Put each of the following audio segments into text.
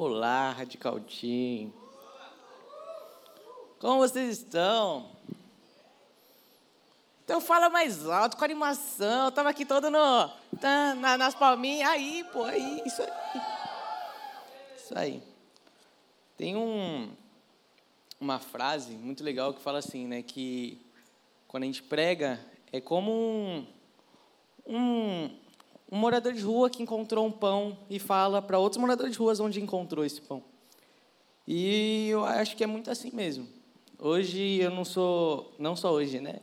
Olá, Radical Team. Como vocês estão? Então fala mais alto, com animação. Eu tava aqui todo no, tá, na, nas palminhas. Aí, pô, aí, isso aí. Isso aí. Tem um, uma frase muito legal que fala assim, né? Que quando a gente prega, é como um, um, um morador de rua que encontrou um pão e fala para outros moradores de ruas onde encontrou esse pão. E eu acho que é muito assim mesmo. Hoje eu não sou, não só hoje, né?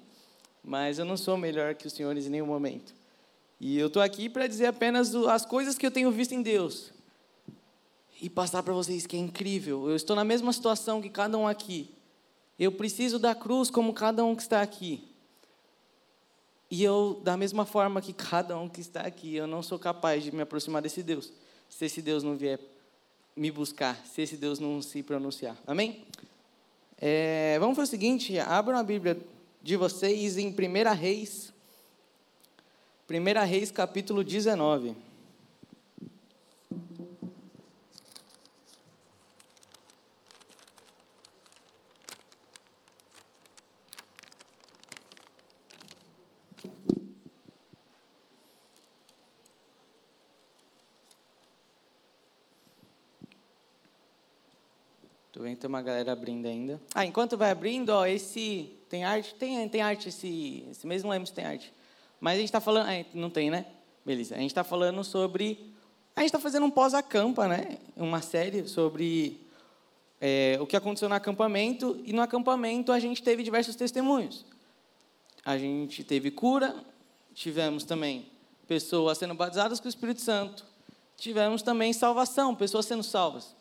Mas eu não sou melhor que os senhores em nenhum momento. E eu estou aqui para dizer apenas as coisas que eu tenho visto em Deus. E passar para vocês que é incrível. Eu estou na mesma situação que cada um aqui. Eu preciso da cruz como cada um que está aqui. E eu, da mesma forma que cada um que está aqui, eu não sou capaz de me aproximar desse Deus, se esse Deus não vier me buscar, se esse Deus não se pronunciar. Amém? É, vamos fazer o seguinte: abram a Bíblia de vocês em 1 Reis, 1 Reis capítulo 19. Tem uma galera abrindo ainda. Ah, enquanto vai abrindo, ó, esse tem arte, tem, tem arte esse, esse mês não lembro se tem arte. Mas a gente está falando, ah, não tem, né? Beleza. A gente está falando sobre, a gente está fazendo um pós-acampa, né? Uma série sobre é, o que aconteceu no acampamento e no acampamento a gente teve diversos testemunhos. A gente teve cura, tivemos também pessoas sendo batizadas com o Espírito Santo, tivemos também salvação, pessoas sendo salvas.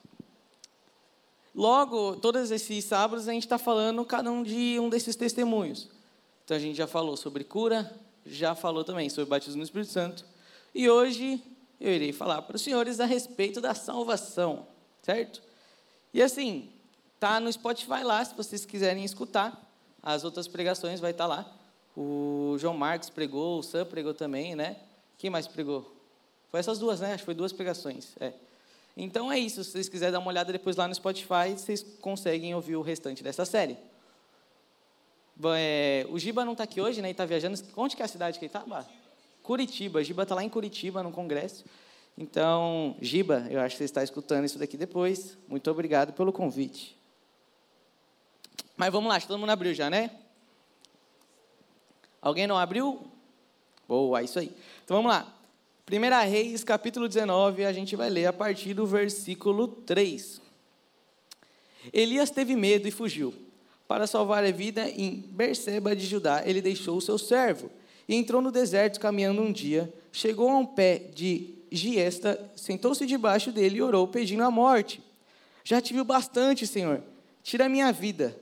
Logo, todos esses sábados, a gente está falando cada um de um desses testemunhos. Então, a gente já falou sobre cura, já falou também sobre batismo no Espírito Santo. E hoje eu irei falar para os senhores a respeito da salvação, certo? E assim, tá no Spotify lá, se vocês quiserem escutar. As outras pregações vai estar tá lá. O João Marcos pregou, o Sam pregou também, né? Quem mais pregou? Foi essas duas, né? Acho que foi duas pregações. É. Então é isso. Se vocês quiserem dar uma olhada depois lá no Spotify, vocês conseguem ouvir o restante dessa série. É, o Giba não está aqui hoje, né? Ele está viajando. Onde que é a cidade que ele está? Curitiba. Giba está lá em Curitiba, no congresso. Então, Giba, eu acho que você está escutando isso daqui depois. Muito obrigado pelo convite. Mas vamos lá, todo mundo abriu já, né? Alguém não abriu? Boa, isso aí. Então vamos lá. 1 Reis, capítulo 19, a gente vai ler a partir do versículo 3. Elias teve medo e fugiu. Para salvar a vida em Berseba de Judá, ele deixou o seu servo e entrou no deserto caminhando um dia. Chegou a um pé de Giesta, sentou-se debaixo dele e orou, pedindo a morte. Já tive bastante, Senhor. Tira a minha vida.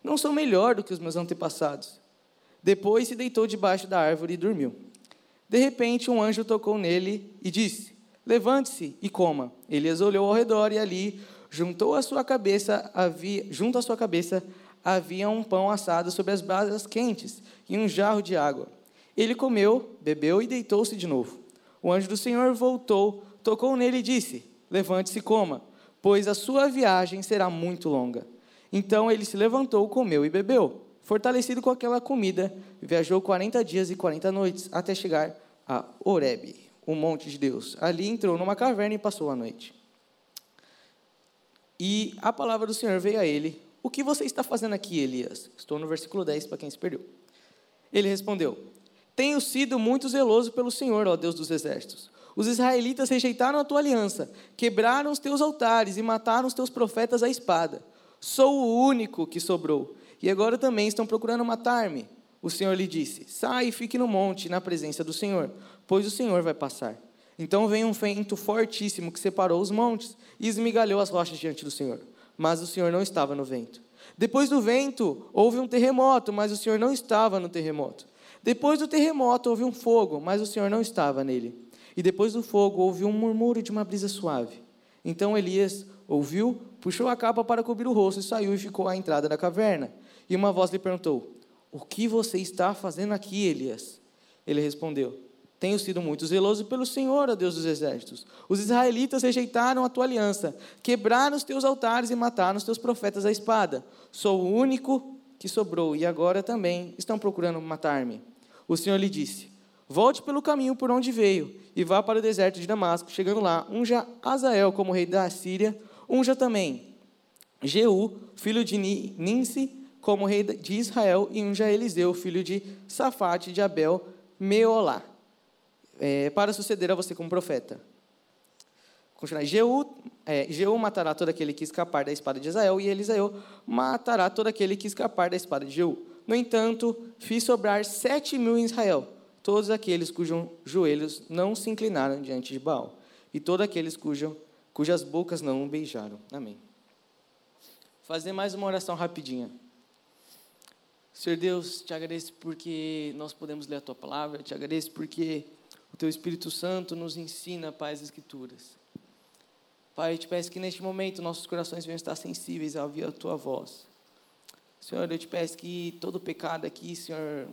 Não sou melhor do que os meus antepassados. Depois se deitou debaixo da árvore e dormiu. De repente, um anjo tocou nele e disse: Levante-se e coma. Elias olhou ao redor e ali, juntou sua cabeça, havia, junto à sua cabeça, havia um pão assado sobre as brasas quentes e um jarro de água. Ele comeu, bebeu e deitou-se de novo. O anjo do Senhor voltou, tocou nele e disse: Levante-se e coma, pois a sua viagem será muito longa. Então ele se levantou, comeu e bebeu. Fortalecido com aquela comida, viajou 40 dias e 40 noites até chegar a Horebe, o monte de Deus. Ali entrou numa caverna e passou a noite. E a palavra do Senhor veio a ele: O que você está fazendo aqui, Elias? Estou no versículo 10 para quem se perdeu. Ele respondeu: Tenho sido muito zeloso pelo Senhor, ó Deus dos exércitos. Os israelitas rejeitaram a tua aliança, quebraram os teus altares e mataram os teus profetas à espada. Sou o único que sobrou e agora também estão procurando matar-me. O Senhor lhe disse: Sai e fique no monte, na presença do Senhor, pois o Senhor vai passar. Então veio um vento fortíssimo que separou os montes e esmigalhou as rochas diante do Senhor. Mas o Senhor não estava no vento. Depois do vento, houve um terremoto, mas o Senhor não estava no terremoto. Depois do terremoto, houve um fogo, mas o Senhor não estava nele. E depois do fogo, houve um murmúrio de uma brisa suave. Então Elias ouviu, puxou a capa para cobrir o rosto e saiu e ficou à entrada da caverna. E uma voz lhe perguntou: O que você está fazendo aqui, Elias? Ele respondeu: Tenho sido muito zeloso pelo Senhor, ó Deus dos exércitos. Os israelitas rejeitaram a tua aliança, quebraram os teus altares e mataram os teus profetas à espada. Sou o único que sobrou e agora também estão procurando matar-me. O Senhor lhe disse: Volte pelo caminho por onde veio e vá para o deserto de Damasco. Chegando lá, unja Azael como rei da Síria, unja também Jeú, filho de Ninsi, como rei de Israel, e unja Eliseu, filho de Safate de Abel, Meolá, é, para suceder a você como profeta. Continuar. Jeú, é, Jeú matará todo aquele que escapar da espada de Israel, e Eliseu matará todo aquele que escapar da espada de Jeú. No entanto, fiz sobrar sete mil em Israel, todos aqueles cujos joelhos não se inclinaram diante de Baal, e todos aqueles cujo, cujas bocas não beijaram. Amém. Fazer mais uma oração rapidinha. Senhor Deus, te agradeço porque nós podemos ler a tua palavra, te agradeço porque o teu Espírito Santo nos ensina, Pai, as Escrituras. Pai, eu te peço que neste momento nossos corações venham estar sensíveis a ouvir a tua voz. Senhor, eu te peço que todo pecado aqui, Senhor,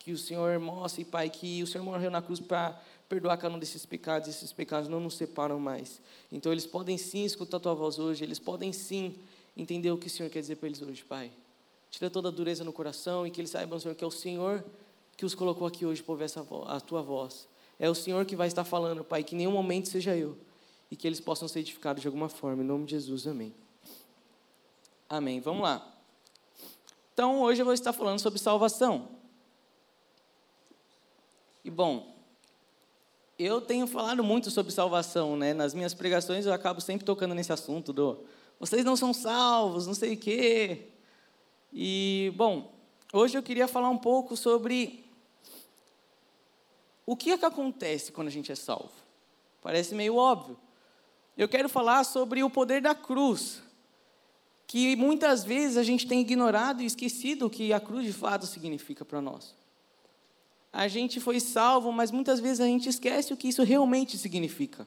que o Senhor mostre, Pai, que o Senhor morreu na cruz para perdoar cada um desses pecados, esses pecados não nos separam mais. Então eles podem sim escutar a tua voz hoje, eles podem sim entender o que o Senhor quer dizer para eles hoje, Pai. Tira toda a dureza no coração e que eles saibam, Senhor, que é o Senhor que os colocou aqui hoje para ouvir essa a tua voz. É o Senhor que vai estar falando, Pai, que em nenhum momento seja eu. E que eles possam ser edificados de alguma forma. Em nome de Jesus, amém. Amém. Vamos lá. Então, hoje eu vou estar falando sobre salvação. E, bom, eu tenho falado muito sobre salvação, né? Nas minhas pregações eu acabo sempre tocando nesse assunto do vocês não são salvos, não sei o quê. E, bom, hoje eu queria falar um pouco sobre o que é que acontece quando a gente é salvo. Parece meio óbvio. Eu quero falar sobre o poder da cruz, que muitas vezes a gente tem ignorado e esquecido o que a cruz de fato significa para nós. A gente foi salvo, mas muitas vezes a gente esquece o que isso realmente significa.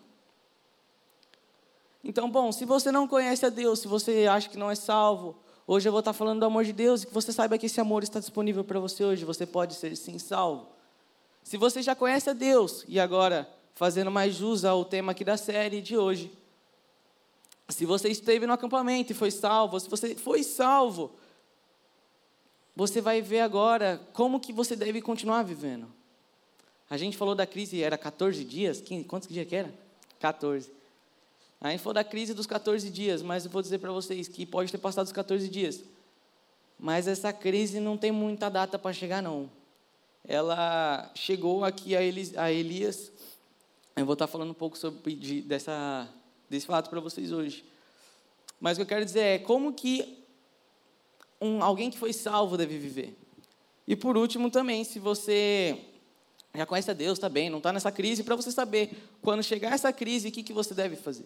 Então, bom, se você não conhece a Deus, se você acha que não é salvo, Hoje eu vou estar falando do amor de Deus e que você saiba que esse amor está disponível para você hoje. Você pode ser sim salvo. Se você já conhece a Deus, e agora fazendo mais jus ao tema aqui da série de hoje, se você esteve no acampamento e foi salvo, se você foi salvo, você vai ver agora como que você deve continuar vivendo. A gente falou da crise, era 14 dias? 15, quantos dias que era? 14. A falou da crise dos 14 dias, mas eu vou dizer para vocês que pode ter passado os 14 dias. Mas essa crise não tem muita data para chegar, não. Ela chegou aqui a, Elias. Eu vou estar falando um pouco sobre de, dessa, desse fato para vocês hoje. Mas o que eu quero dizer é como que um, alguém que foi salvo deve viver. E por último também, se você já conhece a Deus, está bem, não está nessa crise, para você saber quando chegar essa crise, o que, que você deve fazer.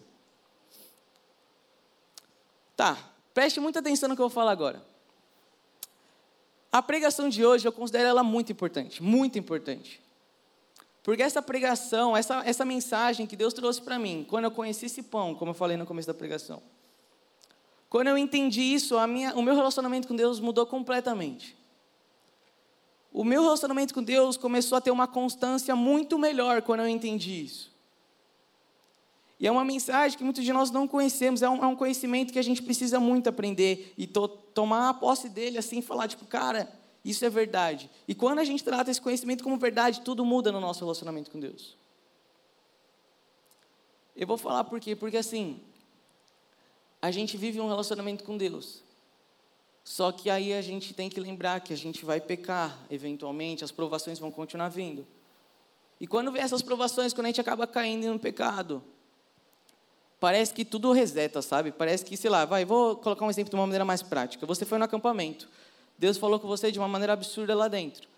Tá, preste muita atenção no que eu vou falar agora. A pregação de hoje, eu considero ela muito importante, muito importante. Porque essa pregação, essa, essa mensagem que Deus trouxe para mim, quando eu conheci esse pão, como eu falei no começo da pregação, quando eu entendi isso, minha, o meu relacionamento com Deus mudou completamente. O meu relacionamento com Deus começou a ter uma constância muito melhor quando eu entendi isso. E é uma mensagem que muitos de nós não conhecemos, é um, é um conhecimento que a gente precisa muito aprender e to, tomar a posse dele assim falar, tipo, cara, isso é verdade. E quando a gente trata esse conhecimento como verdade, tudo muda no nosso relacionamento com Deus. Eu vou falar por quê? Porque assim, a gente vive um relacionamento com Deus. Só que aí a gente tem que lembrar que a gente vai pecar, eventualmente, as provações vão continuar vindo. E quando vem essas provações, quando a gente acaba caindo no pecado, parece que tudo reseta, sabe? Parece que, sei lá, vai, vou colocar um exemplo de uma maneira mais prática. Você foi no acampamento. Deus falou com você de uma maneira absurda lá dentro.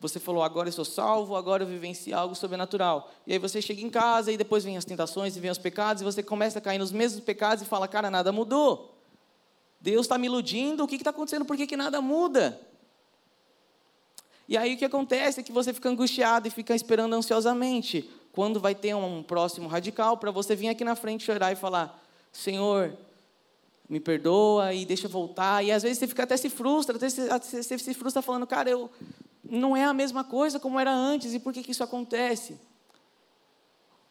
Você falou, agora eu sou salvo, agora eu vivencio algo sobrenatural. E aí você chega em casa e depois vem as tentações e vem os pecados e você começa a cair nos mesmos pecados e fala, cara, nada mudou. Deus está me iludindo, o que está acontecendo? Por que, que nada muda? E aí o que acontece é que você fica angustiado e fica esperando ansiosamente quando vai ter um próximo radical, para você vir aqui na frente chorar e falar: Senhor, me perdoa e deixa voltar. E às vezes você fica até se frustra, até você, você se frustra falando: Cara, eu não é a mesma coisa como era antes, e por que, que isso acontece?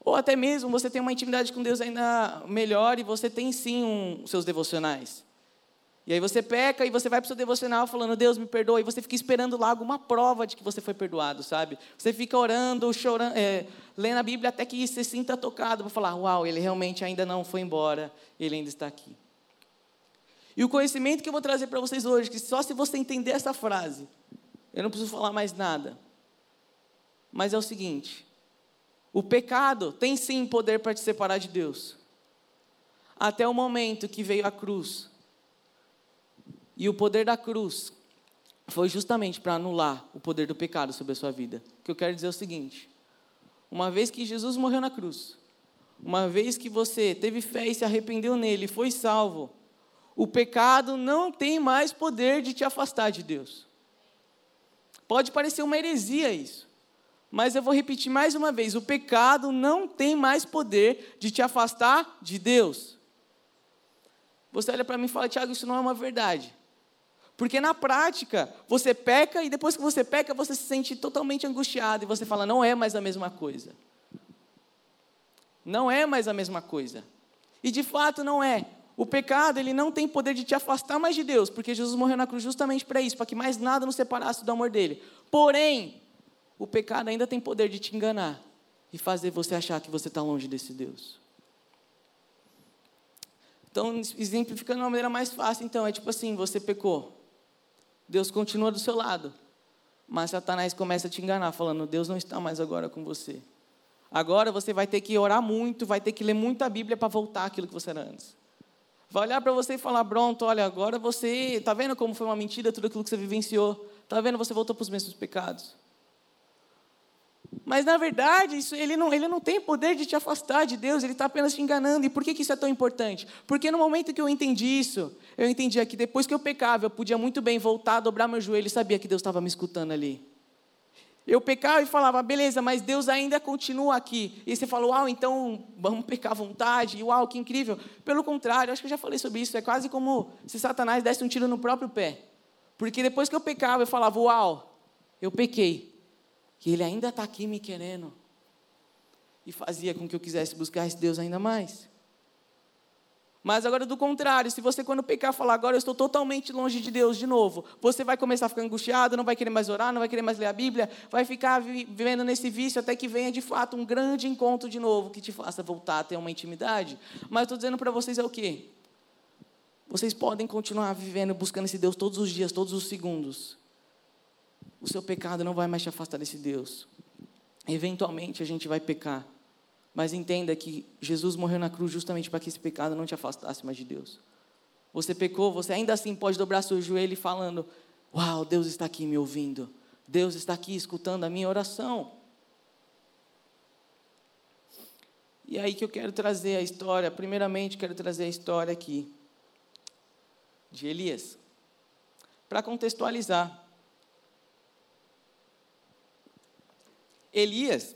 Ou até mesmo você tem uma intimidade com Deus ainda melhor e você tem sim um, seus devocionais. E aí você peca e você vai para o seu devocional falando, Deus me perdoa, e você fica esperando lá alguma prova de que você foi perdoado, sabe? Você fica orando, chorando, é, lendo a Bíblia até que você sinta tocado para falar, uau, ele realmente ainda não foi embora, ele ainda está aqui. E o conhecimento que eu vou trazer para vocês hoje, que só se você entender essa frase, eu não preciso falar mais nada. Mas é o seguinte: o pecado tem sim poder para te separar de Deus. Até o momento que veio a cruz. E o poder da cruz foi justamente para anular o poder do pecado sobre a sua vida. O que eu quero dizer é o seguinte: uma vez que Jesus morreu na cruz, uma vez que você teve fé e se arrependeu nele, foi salvo, o pecado não tem mais poder de te afastar de Deus. Pode parecer uma heresia isso. Mas eu vou repetir mais uma vez: o pecado não tem mais poder de te afastar de Deus. Você olha para mim e fala, Tiago, isso não é uma verdade. Porque na prática, você peca e depois que você peca, você se sente totalmente angustiado e você fala, não é mais a mesma coisa. Não é mais a mesma coisa. E de fato não é. O pecado, ele não tem poder de te afastar mais de Deus, porque Jesus morreu na cruz justamente para isso, para que mais nada nos separasse do amor dele. Porém, o pecado ainda tem poder de te enganar e fazer você achar que você está longe desse Deus. Então, exemplificando de uma maneira mais fácil, então, é tipo assim: você pecou, Deus continua do seu lado, mas Satanás começa a te enganar, falando: Deus não está mais agora com você. Agora você vai ter que orar muito, vai ter que ler muita Bíblia para voltar aquilo que você era antes. Vai olhar para você e falar: pronto, olha, agora você. Está vendo como foi uma mentira tudo aquilo que você vivenciou? Está vendo? Você voltou para os mesmos pecados. Mas na verdade, isso, ele, não, ele não tem poder de te afastar de Deus, ele está apenas te enganando. E por que, que isso é tão importante? Porque no momento que eu entendi isso, eu entendia que depois que eu pecava, eu podia muito bem voltar, dobrar meu joelho e sabia que Deus estava me escutando ali. Eu pecava e falava, beleza, mas Deus ainda continua aqui. E você falou, uau, então vamos pecar à vontade, uau, que incrível. Pelo contrário, acho que eu já falei sobre isso, é quase como se Satanás desse um tiro no próprio pé. Porque depois que eu pecava, eu falava, uau, eu pequei que Ele ainda está aqui me querendo. E fazia com que eu quisesse buscar esse Deus ainda mais. Mas agora do contrário, se você quando pecar falar, agora eu estou totalmente longe de Deus de novo, você vai começar a ficar angustiado, não vai querer mais orar, não vai querer mais ler a Bíblia, vai ficar vivendo nesse vício até que venha de fato um grande encontro de novo que te faça voltar a ter uma intimidade. Mas estou dizendo para vocês é o quê? Vocês podem continuar vivendo, buscando esse Deus todos os dias, todos os segundos o seu pecado não vai mais te afastar desse Deus. Eventualmente a gente vai pecar, mas entenda que Jesus morreu na cruz justamente para que esse pecado não te afastasse mais de Deus. Você pecou, você ainda assim pode dobrar seu joelho falando: Uau, Deus está aqui me ouvindo. Deus está aqui escutando a minha oração. E aí que eu quero trazer a história, primeiramente quero trazer a história aqui de Elias. Para contextualizar, Elias,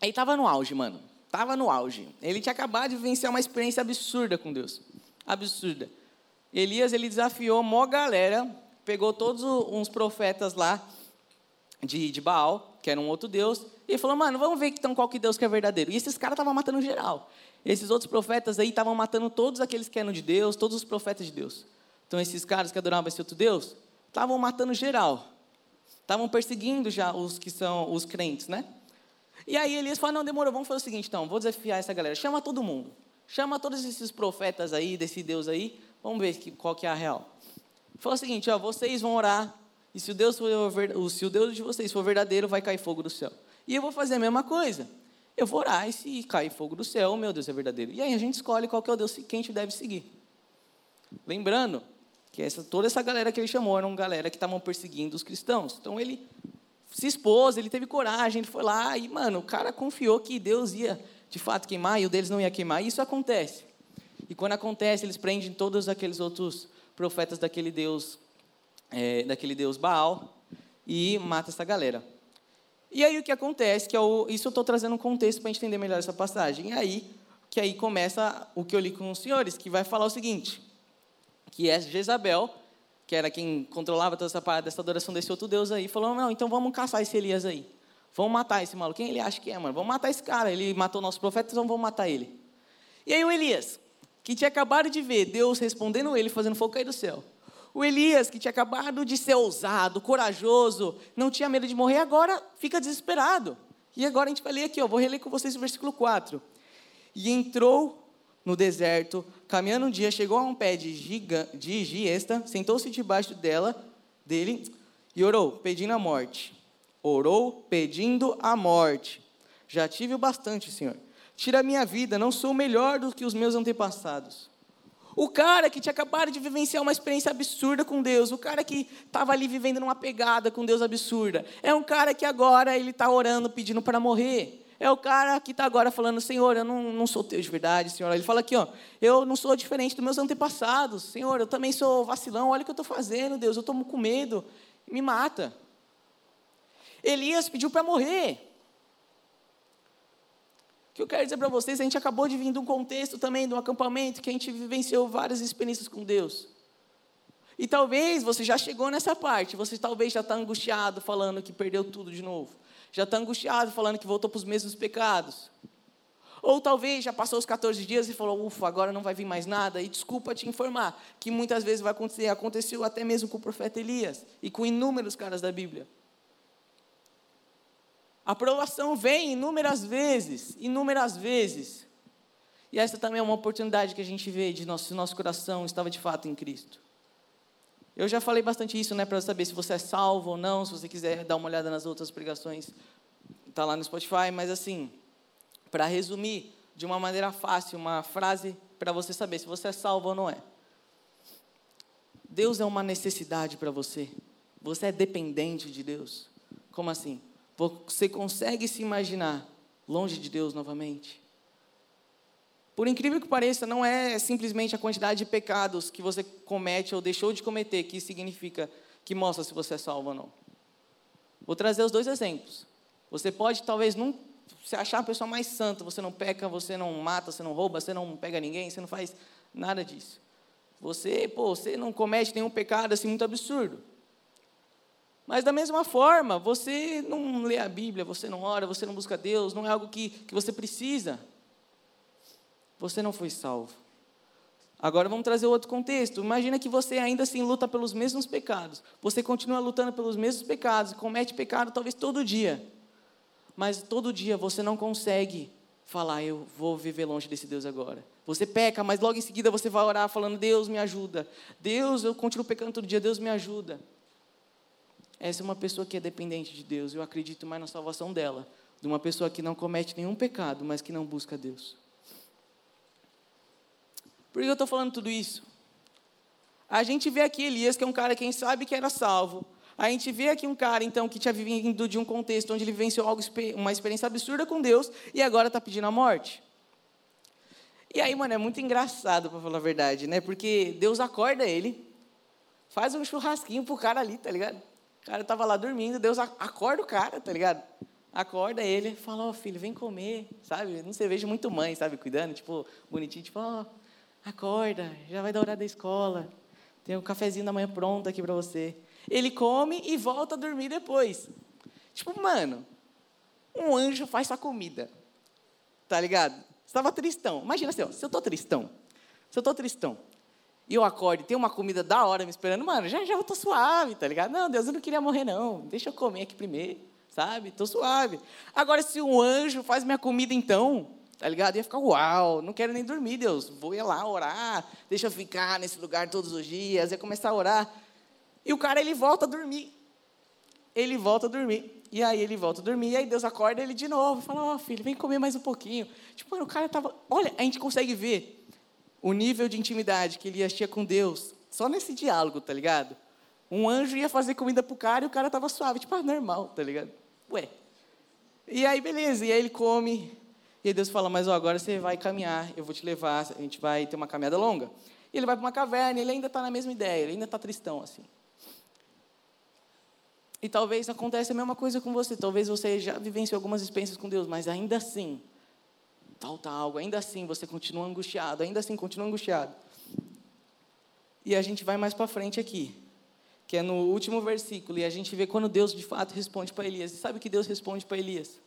ele estava no auge, mano. Estava no auge. Ele tinha acabado de vivenciar uma experiência absurda com Deus. Absurda. Elias, ele desafiou uma galera, pegou todos uns profetas lá de, de Baal, que era um outro Deus, e falou, mano, vamos ver então qual que Deus que é verdadeiro. E esses caras estavam matando geral. Esses outros profetas aí estavam matando todos aqueles que eram de Deus, todos os profetas de Deus. Então esses caras que adoravam esse outro Deus, estavam matando geral. Estavam perseguindo já os que são os crentes, né? E aí Elias falou: não, demorou, vamos fazer o seguinte então, vou desafiar essa galera, chama todo mundo. Chama todos esses profetas aí, desse Deus aí, vamos ver qual que é a real. Falou o seguinte, ó, vocês vão orar, e se o, Deus for, se o Deus de vocês for verdadeiro, vai cair fogo do céu. E eu vou fazer a mesma coisa. Eu vou orar, e se cair fogo do céu, meu Deus é verdadeiro. E aí a gente escolhe qual que é o Deus que a gente deve seguir. Lembrando que essa, toda essa galera que ele chamou era uma galera que estavam perseguindo os cristãos. Então ele se expôs, ele teve coragem, ele foi lá e, mano, o cara confiou que Deus ia de fato queimar e o deles não ia queimar. E isso acontece. E quando acontece, eles prendem todos aqueles outros profetas daquele Deus, é, daquele Deus Baal e mata essa galera. E aí o que acontece, que é o, isso eu estou trazendo um contexto para entender melhor essa passagem. E aí, que aí começa o que eu li com os senhores, que vai falar o seguinte: que é Jezabel, que era quem controlava toda essa parada dessa adoração desse outro Deus aí, falou: não, então vamos caçar esse Elias aí. Vamos matar esse maluco. Quem ele acha que é, mano? Vamos matar esse cara. Ele matou nossos profetas, então vamos matar ele. E aí o Elias, que tinha acabado de ver Deus respondendo ele, fazendo fogo cair do céu. O Elias, que tinha acabado de ser ousado, corajoso, não tinha medo de morrer, agora fica desesperado. E agora a gente vai ler aqui, ó, vou reler com vocês o versículo 4. E entrou no deserto, caminhando um dia, chegou a um pé de, giga, de giesta, sentou-se debaixo dela, dele, e orou, pedindo a morte. Orou, pedindo a morte. Já tive o bastante, Senhor. Tira a minha vida, não sou melhor do que os meus antepassados. O cara que tinha acabado de vivenciar uma experiência absurda com Deus, o cara que estava ali vivendo numa pegada com Deus absurda, é um cara que agora ele está orando, pedindo para morrer. É o cara que está agora falando, Senhor, eu não, não sou teu de verdade, Senhor. Ele fala aqui, ó, eu não sou diferente dos meus antepassados, Senhor, eu também sou vacilão, olha o que eu estou fazendo, Deus, eu estou com medo, me mata. Elias pediu para morrer. O que eu quero dizer para vocês, a gente acabou de vir de um contexto também, de um acampamento, que a gente vivenciou várias experiências com Deus. E talvez você já chegou nessa parte, você talvez já está angustiado, falando que perdeu tudo de novo já está angustiado, falando que voltou para os mesmos pecados. Ou talvez já passou os 14 dias e falou, ufa, agora não vai vir mais nada. E desculpa te informar que muitas vezes vai acontecer, aconteceu até mesmo com o profeta Elias e com inúmeros caras da Bíblia. A aprovação vem inúmeras vezes, inúmeras vezes. E essa também é uma oportunidade que a gente vê de nosso, nosso coração estava de fato em Cristo. Eu já falei bastante isso, né, para saber se você é salvo ou não, se você quiser dar uma olhada nas outras pregações, está lá no Spotify, mas assim, para resumir de uma maneira fácil, uma frase para você saber se você é salvo ou não é. Deus é uma necessidade para você. Você é dependente de Deus. Como assim? Você consegue se imaginar longe de Deus novamente? Por incrível que pareça, não é simplesmente a quantidade de pecados que você comete ou deixou de cometer que significa que mostra se você é salvo ou não. Vou trazer os dois exemplos. Você pode talvez não se achar a pessoa mais santa, você não peca, você não mata, você não rouba, você não pega ninguém, você não faz nada disso. Você, pô, você não comete nenhum pecado assim muito absurdo. Mas da mesma forma, você não lê a Bíblia, você não ora, você não busca Deus, não é algo que, que você precisa você não foi salvo. Agora vamos trazer outro contexto. Imagina que você ainda assim luta pelos mesmos pecados. Você continua lutando pelos mesmos pecados, comete pecado talvez todo dia. Mas todo dia você não consegue falar, eu vou viver longe desse Deus agora. Você peca, mas logo em seguida você vai orar falando, Deus me ajuda. Deus, eu continuo pecando todo dia, Deus me ajuda. Essa é uma pessoa que é dependente de Deus. Eu acredito mais na salvação dela, de uma pessoa que não comete nenhum pecado, mas que não busca Deus. Por que eu estou falando tudo isso? A gente vê aqui Elias, que é um cara quem sabe que era salvo. A gente vê aqui um cara, então, que tinha vindo de um contexto onde ele venceu algo, uma experiência absurda com Deus e agora está pedindo a morte. E aí, mano, é muito engraçado, para falar a verdade, né? Porque Deus acorda ele, faz um churrasquinho pro cara ali, tá ligado? O cara estava lá dormindo, Deus acorda o cara, tá ligado? Acorda ele, fala, ó oh, filho, vem comer, sabe? Não sei, vejo muito mãe, sabe, cuidando, tipo, bonitinho, tipo, ó, oh, Acorda, já vai dar hora da escola. Tem um cafezinho da manhã pronto aqui para você. Ele come e volta a dormir depois. Tipo, mano, um anjo faz sua comida. Tá ligado? Estava tristão. Imagina assim, ó, se eu tô tristão, se eu tô tristão, e eu acordo e tem uma comida da hora me esperando, mano, já já eu tô suave, tá ligado? Não, Deus, eu não queria morrer, não. Deixa eu comer aqui primeiro, sabe? Tô suave. Agora, se um anjo faz minha comida, então, tá ligado? Ia ficar, uau, não quero nem dormir, Deus, vou ir lá orar, deixa eu ficar nesse lugar todos os dias, ia começar a orar. E o cara, ele volta a dormir. Ele volta a dormir. E aí ele volta a dormir, e aí Deus acorda ele de novo, fala, ó oh, filho, vem comer mais um pouquinho. Tipo, mano, o cara tava, olha, a gente consegue ver o nível de intimidade que ele tinha com Deus, só nesse diálogo, tá ligado? Um anjo ia fazer comida pro cara e o cara tava suave, tipo, ah, normal, tá ligado? Ué. E aí, beleza, e aí ele come, e aí Deus fala, mas ó, agora você vai caminhar, eu vou te levar, a gente vai ter uma caminhada longa. E ele vai para uma caverna, ele ainda está na mesma ideia, ele ainda está tristão assim. E talvez aconteça a mesma coisa com você. Talvez você já vivenciou algumas experiências com Deus, mas ainda assim, falta algo, ainda assim você continua angustiado, ainda assim continua angustiado. E a gente vai mais para frente aqui. que é no último versículo, e a gente vê quando Deus de fato responde para Elias. E sabe o que Deus responde para Elias?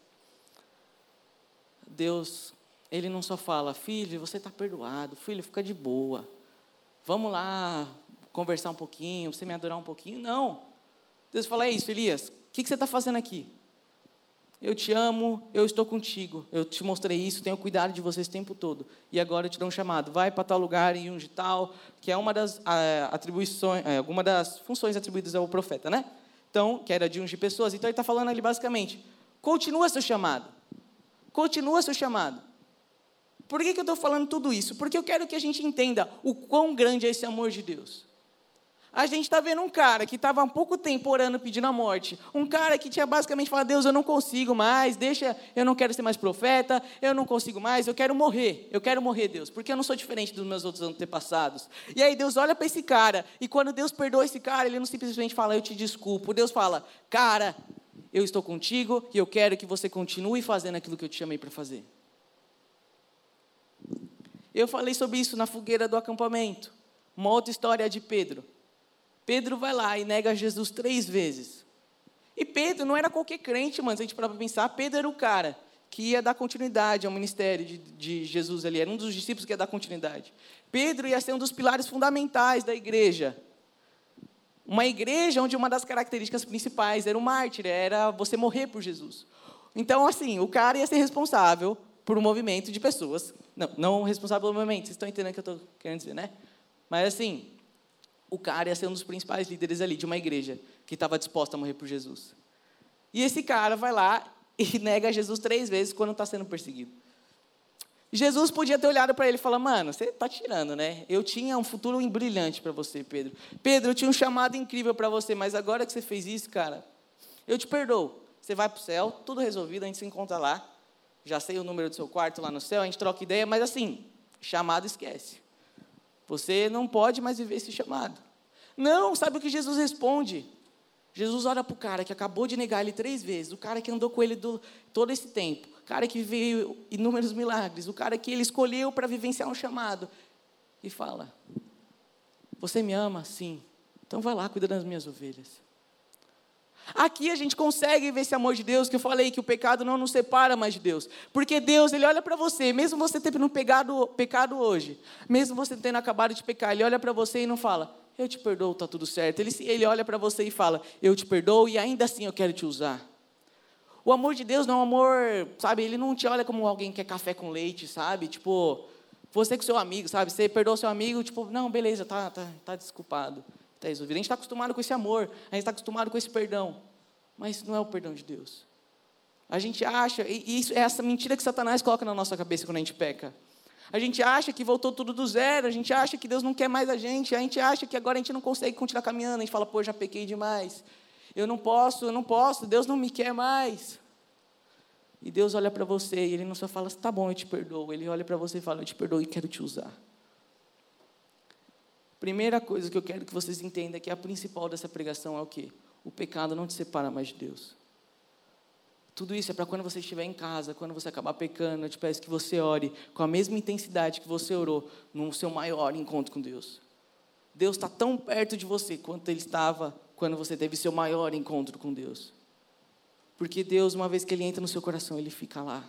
Deus, ele não só fala, filho, você está perdoado, filho, fica de boa. Vamos lá conversar um pouquinho, você me adorar um pouquinho. Não. Deus fala, é isso, Elias, o que, que você está fazendo aqui? Eu te amo, eu estou contigo. Eu te mostrei isso, tenho cuidado de vocês o tempo todo. E agora eu te dou um chamado. Vai para tal lugar e unge tal, que é uma das atribuições, é, alguma das funções atribuídas ao profeta, né? Então, que era de ungir pessoas. Então ele está falando ali basicamente: continua seu chamado. Continua seu chamado. Por que, que eu estou falando tudo isso? Porque eu quero que a gente entenda o quão grande é esse amor de Deus. A gente está vendo um cara que estava há pouco tempo orando pedindo a morte. Um cara que tinha basicamente falado: Deus, eu não consigo mais, deixa, eu não quero ser mais profeta, eu não consigo mais, eu quero morrer. Eu quero morrer, Deus, porque eu não sou diferente dos meus outros antepassados. E aí Deus olha para esse cara, e quando Deus perdoa esse cara, ele não simplesmente fala: Eu te desculpo. Deus fala: Cara, eu estou contigo e eu quero que você continue fazendo aquilo que eu te chamei para fazer. Eu falei sobre isso na fogueira do acampamento. Uma outra história de Pedro. Pedro vai lá e nega Jesus três vezes. E Pedro não era qualquer crente, mano. Se a gente para pensar, Pedro era o cara que ia dar continuidade ao ministério de, de Jesus ali. Era um dos discípulos que ia dar continuidade. Pedro ia ser um dos pilares fundamentais da igreja. Uma igreja onde uma das características principais era o mártir, era você morrer por Jesus. Então, assim, o cara ia ser responsável por um movimento de pessoas. Não, não responsável pelo movimento, vocês estão entendendo o que eu estou querendo dizer, né? Mas, assim, o cara ia ser um dos principais líderes ali de uma igreja que estava disposta a morrer por Jesus. E esse cara vai lá e nega Jesus três vezes quando está sendo perseguido. Jesus podia ter olhado para ele e falar: Mano, você está tirando, né? Eu tinha um futuro brilhante para você, Pedro. Pedro, eu tinha um chamado incrível para você, mas agora que você fez isso, cara, eu te perdoo. Você vai para o céu, tudo resolvido, a gente se encontra lá. Já sei o número do seu quarto lá no céu, a gente troca ideia, mas assim, chamado esquece. Você não pode mais viver esse chamado. Não, sabe o que Jesus responde? Jesus olha para o cara que acabou de negar ele três vezes, o cara que andou com ele do, todo esse tempo, o cara que veio inúmeros milagres, o cara que ele escolheu para vivenciar um chamado, e fala: Você me ama? Sim. Então vai lá, cuida das minhas ovelhas. Aqui a gente consegue ver esse amor de Deus, que eu falei que o pecado não nos separa mais de Deus. Porque Deus, Ele olha para você, mesmo você tendo pecado, pecado hoje, mesmo você tendo acabado de pecar, Ele olha para você e não fala, eu te perdoo, está tudo certo. Ele, ele olha para você e fala, eu te perdoo e ainda assim eu quero te usar. O amor de Deus não é um amor, sabe, Ele não te olha como alguém que quer café com leite, sabe? Tipo, você com seu amigo, sabe? Você perdoa seu amigo, tipo, não, beleza, tá, tá, tá desculpado. Está resolvido. A gente está acostumado com esse amor, a gente está acostumado com esse perdão. Mas não é o perdão de Deus. A gente acha, e isso é essa mentira que Satanás coloca na nossa cabeça quando a gente peca. A gente acha que voltou tudo do zero, a gente acha que Deus não quer mais a gente, a gente acha que agora a gente não consegue continuar caminhando, a gente fala, pô, já pequei demais. Eu não posso, eu não posso, Deus não me quer mais. E Deus olha para você e Ele não só fala, tá bom, eu te perdoo. Ele olha para você e fala, eu te perdoo e quero te usar. Primeira coisa que eu quero que vocês entendam é que a principal dessa pregação é o quê? O pecado não te separa mais de Deus. Tudo isso é para quando você estiver em casa, quando você acabar pecando, eu te peço que você ore com a mesma intensidade que você orou no seu maior encontro com Deus. Deus está tão perto de você quanto Ele estava quando você teve seu maior encontro com Deus. Porque Deus, uma vez que Ele entra no seu coração, Ele fica lá.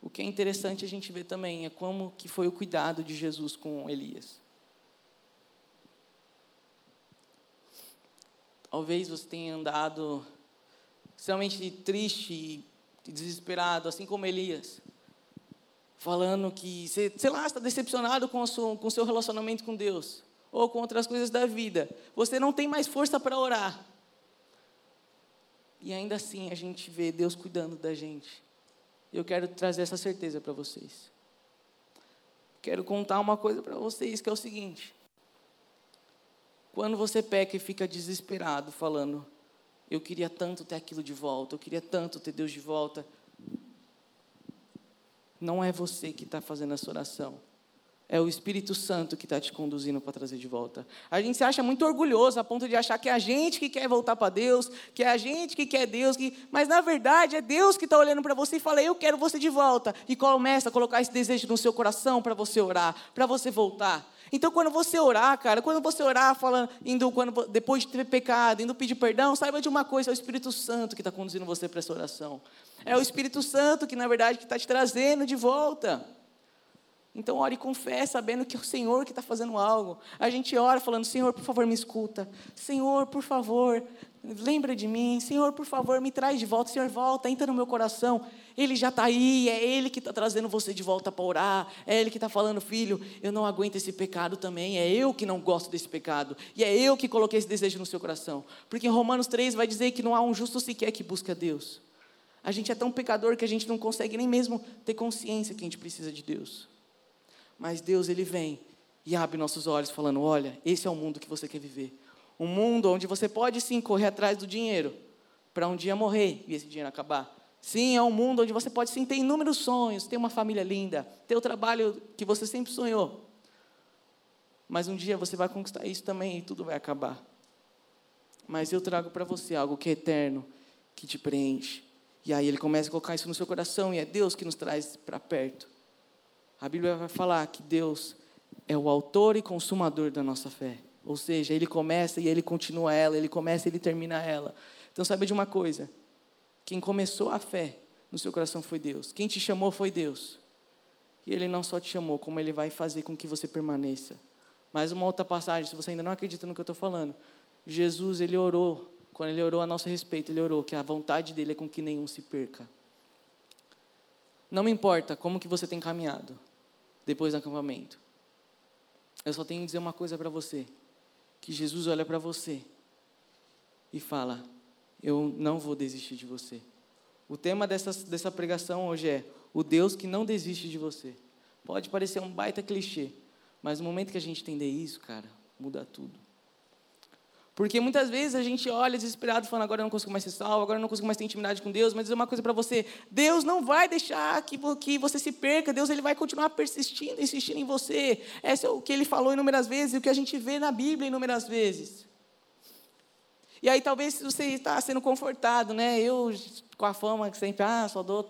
O que é interessante a gente ver também é como que foi o cuidado de Jesus com Elias. Talvez você tenha andado extremamente triste e desesperado, assim como Elias, falando que, sei lá, está decepcionado com o, seu, com o seu relacionamento com Deus, ou com outras coisas da vida. Você não tem mais força para orar. E ainda assim a gente vê Deus cuidando da gente. Eu quero trazer essa certeza para vocês. Quero contar uma coisa para vocês, que é o seguinte. Quando você peca e fica desesperado, falando, eu queria tanto ter aquilo de volta, eu queria tanto ter Deus de volta. Não é você que está fazendo essa oração. É o Espírito Santo que está te conduzindo para trazer de volta. A gente se acha muito orgulhoso a ponto de achar que é a gente que quer voltar para Deus, que é a gente que quer Deus, que... mas na verdade é Deus que está olhando para você e fala: Eu quero você de volta. E começa a colocar esse desejo no seu coração para você orar, para você voltar. Então, quando você orar, cara, quando você orar, falando, indo, quando, depois de ter pecado, indo pedir perdão, saiba de uma coisa: é o Espírito Santo que está conduzindo você para essa oração. É o Espírito Santo que, na verdade, está te trazendo de volta. Então ore com fé, sabendo que é o Senhor que está fazendo algo. A gente ora falando, Senhor, por favor, me escuta. Senhor, por favor, lembra de mim. Senhor, por favor, me traz de volta. Senhor, volta, entra no meu coração. Ele já está aí, é Ele que está trazendo você de volta para orar. É Ele que está falando, filho, eu não aguento esse pecado também. É eu que não gosto desse pecado. E é eu que coloquei esse desejo no seu coração. Porque em Romanos 3 vai dizer que não há um justo sequer que busca Deus. A gente é tão pecador que a gente não consegue nem mesmo ter consciência que a gente precisa de Deus. Mas Deus, Ele vem e abre nossos olhos, falando: olha, esse é o mundo que você quer viver. Um mundo onde você pode sim correr atrás do dinheiro, para um dia morrer e esse dinheiro acabar. Sim, é um mundo onde você pode sim ter inúmeros sonhos, ter uma família linda, ter o trabalho que você sempre sonhou. Mas um dia você vai conquistar isso também e tudo vai acabar. Mas eu trago para você algo que é eterno, que te preenche. E aí ele começa a colocar isso no seu coração e é Deus que nos traz para perto. A Bíblia vai falar que Deus é o autor e consumador da nossa fé. Ou seja, ele começa e ele continua ela, ele começa e ele termina ela. Então, saiba de uma coisa: quem começou a fé no seu coração foi Deus, quem te chamou foi Deus. E ele não só te chamou, como ele vai fazer com que você permaneça. Mais uma outra passagem, se você ainda não acredita no que eu estou falando. Jesus, ele orou, quando ele orou a nosso respeito, ele orou que a vontade dele é com que nenhum se perca. Não me importa como que você tem caminhado, depois do acampamento. Eu só tenho que dizer uma coisa para você: que Jesus olha para você e fala: Eu não vou desistir de você. O tema dessa, dessa pregação hoje é: O Deus que não desiste de você. Pode parecer um baita clichê, mas no momento que a gente entender isso, cara, muda tudo. Porque muitas vezes a gente olha desesperado falando, agora eu não consigo mais ser salvo, agora eu não consigo mais ter intimidade com Deus, mas dizer uma coisa para você, Deus não vai deixar que, que você se perca, Deus ele vai continuar persistindo, insistindo em você. Esse é o que ele falou inúmeras vezes e o que a gente vê na Bíblia inúmeras vezes. E aí talvez você está sendo confortado, né? Eu, com a fama que sempre, ah, só dou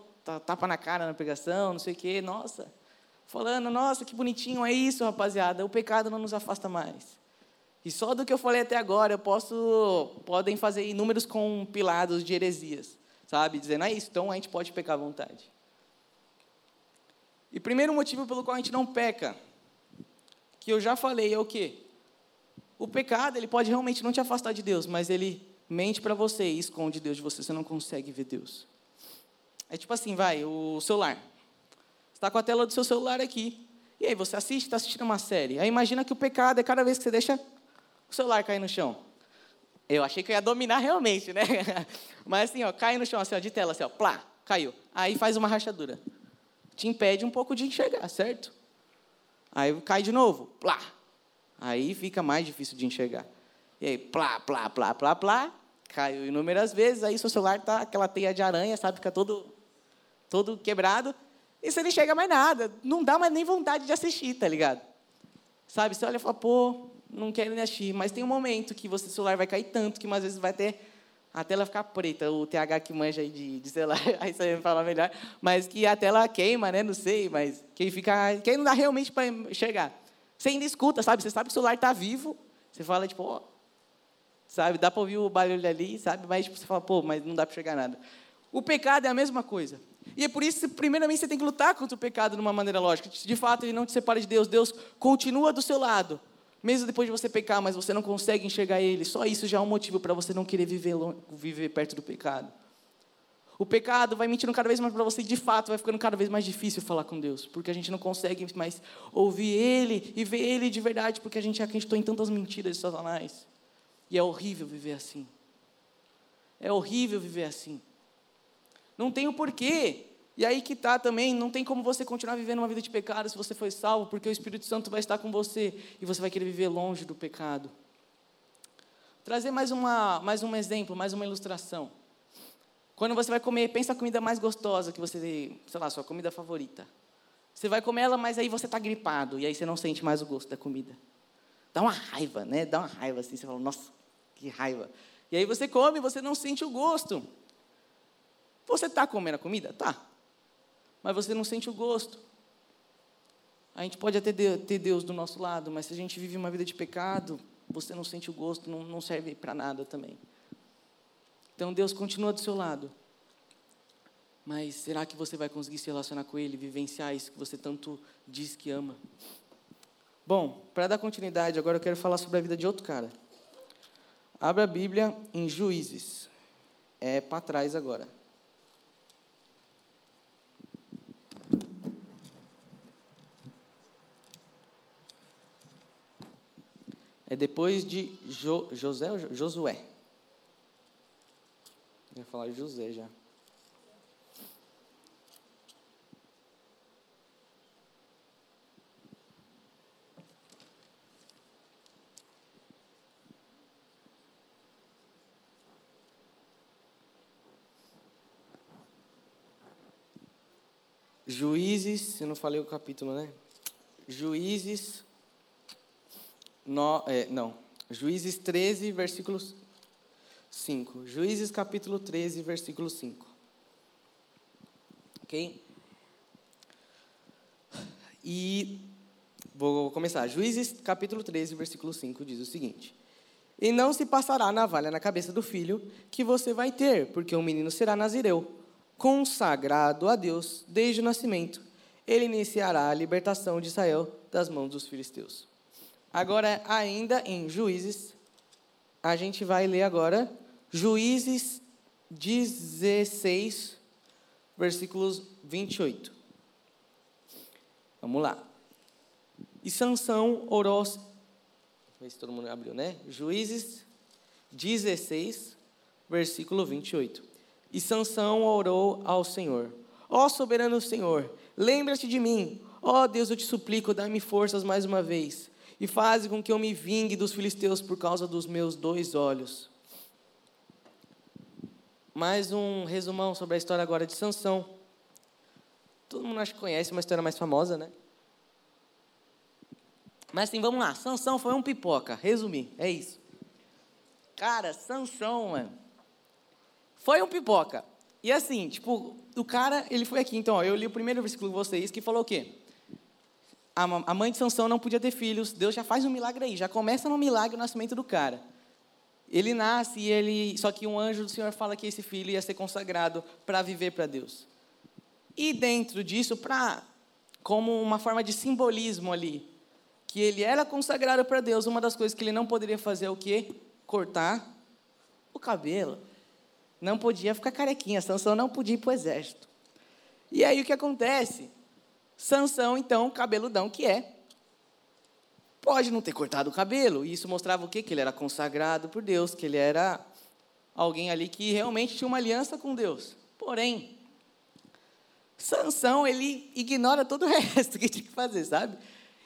tapa na cara na pregação, não sei o quê, nossa. Falando, nossa, que bonitinho é isso, rapaziada, o pecado não nos afasta mais. E só do que eu falei até agora, eu posso, podem fazer inúmeros compilados de heresias, sabe? Dizendo, é isso, então a gente pode pecar à vontade. E primeiro motivo pelo qual a gente não peca, que eu já falei, é o quê? O pecado, ele pode realmente não te afastar de Deus, mas ele mente para você e esconde Deus de você, você não consegue ver Deus. É tipo assim, vai, o celular. Você está com a tela do seu celular aqui, e aí você assiste, está assistindo uma série. Aí imagina que o pecado é cada vez que você deixa o celular cair no chão. Eu achei que eu ia dominar realmente, né? Mas assim, ó, cai no chão, assim, ó, de tela, assim, ó, plá, caiu. Aí faz uma rachadura. Te impede um pouco de enxergar, certo? Aí cai de novo, plá. Aí fica mais difícil de enxergar. E aí, plá, plá, plá, plá, plá, caiu inúmeras vezes, aí seu celular tá aquela teia de aranha, sabe, fica todo, todo quebrado, e você não enxerga mais nada. Não dá mais nem vontade de assistir, tá ligado? Sabe, você olha e fala, pô, não quero nem assistir. Mas tem um momento que você celular vai cair tanto que às vezes vai ter a tela ficar preta, o TH que manja aí de, de celular, aí você vai falar melhor, mas que a tela queima, né? Não sei, mas quem fica, quem não dá realmente para enxergar. Você ainda escuta, sabe? Você sabe que o celular está vivo, você fala tipo, ó, sabe? Dá para ouvir o barulho ali, sabe? Mas tipo, você fala, pô, mas não dá para enxergar nada. O pecado é a mesma coisa. E é por isso primeiramente, você tem que lutar contra o pecado de uma maneira lógica. De fato, ele não te separa de Deus. Deus continua do seu lado. Mesmo depois de você pecar, mas você não consegue enxergar Ele, só isso já é um motivo para você não querer viver, viver perto do pecado. O pecado vai mentindo cada vez mais para você, de fato vai ficando cada vez mais difícil falar com Deus, porque a gente não consegue mais ouvir Ele e ver Ele de verdade, porque a gente acreditou em tantas mentiras de Satanás. E é horrível viver assim. É horrível viver assim. Não tem o porquê e aí que está também, não tem como você continuar vivendo uma vida de pecado se você foi salvo, porque o Espírito Santo vai estar com você e você vai querer viver longe do pecado. Trazer mais, uma, mais um exemplo, mais uma ilustração. Quando você vai comer, pensa a comida mais gostosa que você, sei lá, sua comida favorita. Você vai comer ela, mas aí você está gripado, e aí você não sente mais o gosto da comida. Dá uma raiva, né? Dá uma raiva assim, você fala, nossa, que raiva. E aí você come você não sente o gosto. Você está comendo a comida? Tá. Mas você não sente o gosto. A gente pode até ter Deus do nosso lado, mas se a gente vive uma vida de pecado, você não sente o gosto, não, não serve para nada também. Então Deus continua do seu lado. Mas será que você vai conseguir se relacionar com Ele, vivenciar isso que você tanto diz que ama? Bom, para dar continuidade, agora eu quero falar sobre a vida de outro cara. Abra a Bíblia em Juízes. É para trás agora. É depois de jo, José Josué? Eu ia falar José já. Juízes, se não falei o capítulo, né? Juízes no, é, não, Juízes 13, versículos 5. Juízes capítulo 13, versículo 5. Ok? E vou começar. Juízes capítulo 13, versículo 5 diz o seguinte: E não se passará navalha na cabeça do filho que você vai ter, porque o menino será nazireu, consagrado a Deus desde o nascimento. Ele iniciará a libertação de Israel das mãos dos filisteus. Agora, ainda em Juízes, a gente vai ler agora Juízes 16, versículos 28. Vamos lá. E Sansão orou. Se todo mundo abriu, né? Juízes 16, versículo 28. E Sansão orou ao Senhor: Ó soberano Senhor, lembra-te de mim. Ó Deus, eu te suplico, dá-me forças mais uma vez e faz com que eu me vingue dos filisteus por causa dos meus dois olhos. Mais um resumão sobre a história agora de Sansão. Todo mundo acho que conhece uma história mais famosa, né? Mas assim, vamos lá. Sansão foi um pipoca. Resumir, é isso. Cara, Sansão, mano, foi um pipoca. E assim, tipo, o cara, ele foi aqui. Então, ó, eu li o primeiro versículo de vocês que falou o quê? A mãe de Sansão não podia ter filhos, Deus já faz um milagre aí, já começa no milagre o nascimento do cara. Ele nasce e ele, só que um anjo do Senhor fala que esse filho ia ser consagrado para viver para Deus. E dentro disso, para como uma forma de simbolismo ali, que ele era consagrado para Deus, uma das coisas que ele não poderia fazer é o quê? Cortar o cabelo. Não podia ficar carequinha, Sansão não podia ir para o exército. E aí o que acontece? Sansão, então, cabeludão que é, pode não ter cortado o cabelo. E isso mostrava o quê? Que ele era consagrado por Deus, que ele era alguém ali que realmente tinha uma aliança com Deus. Porém, Sansão, ele ignora todo o resto que tinha que fazer, sabe?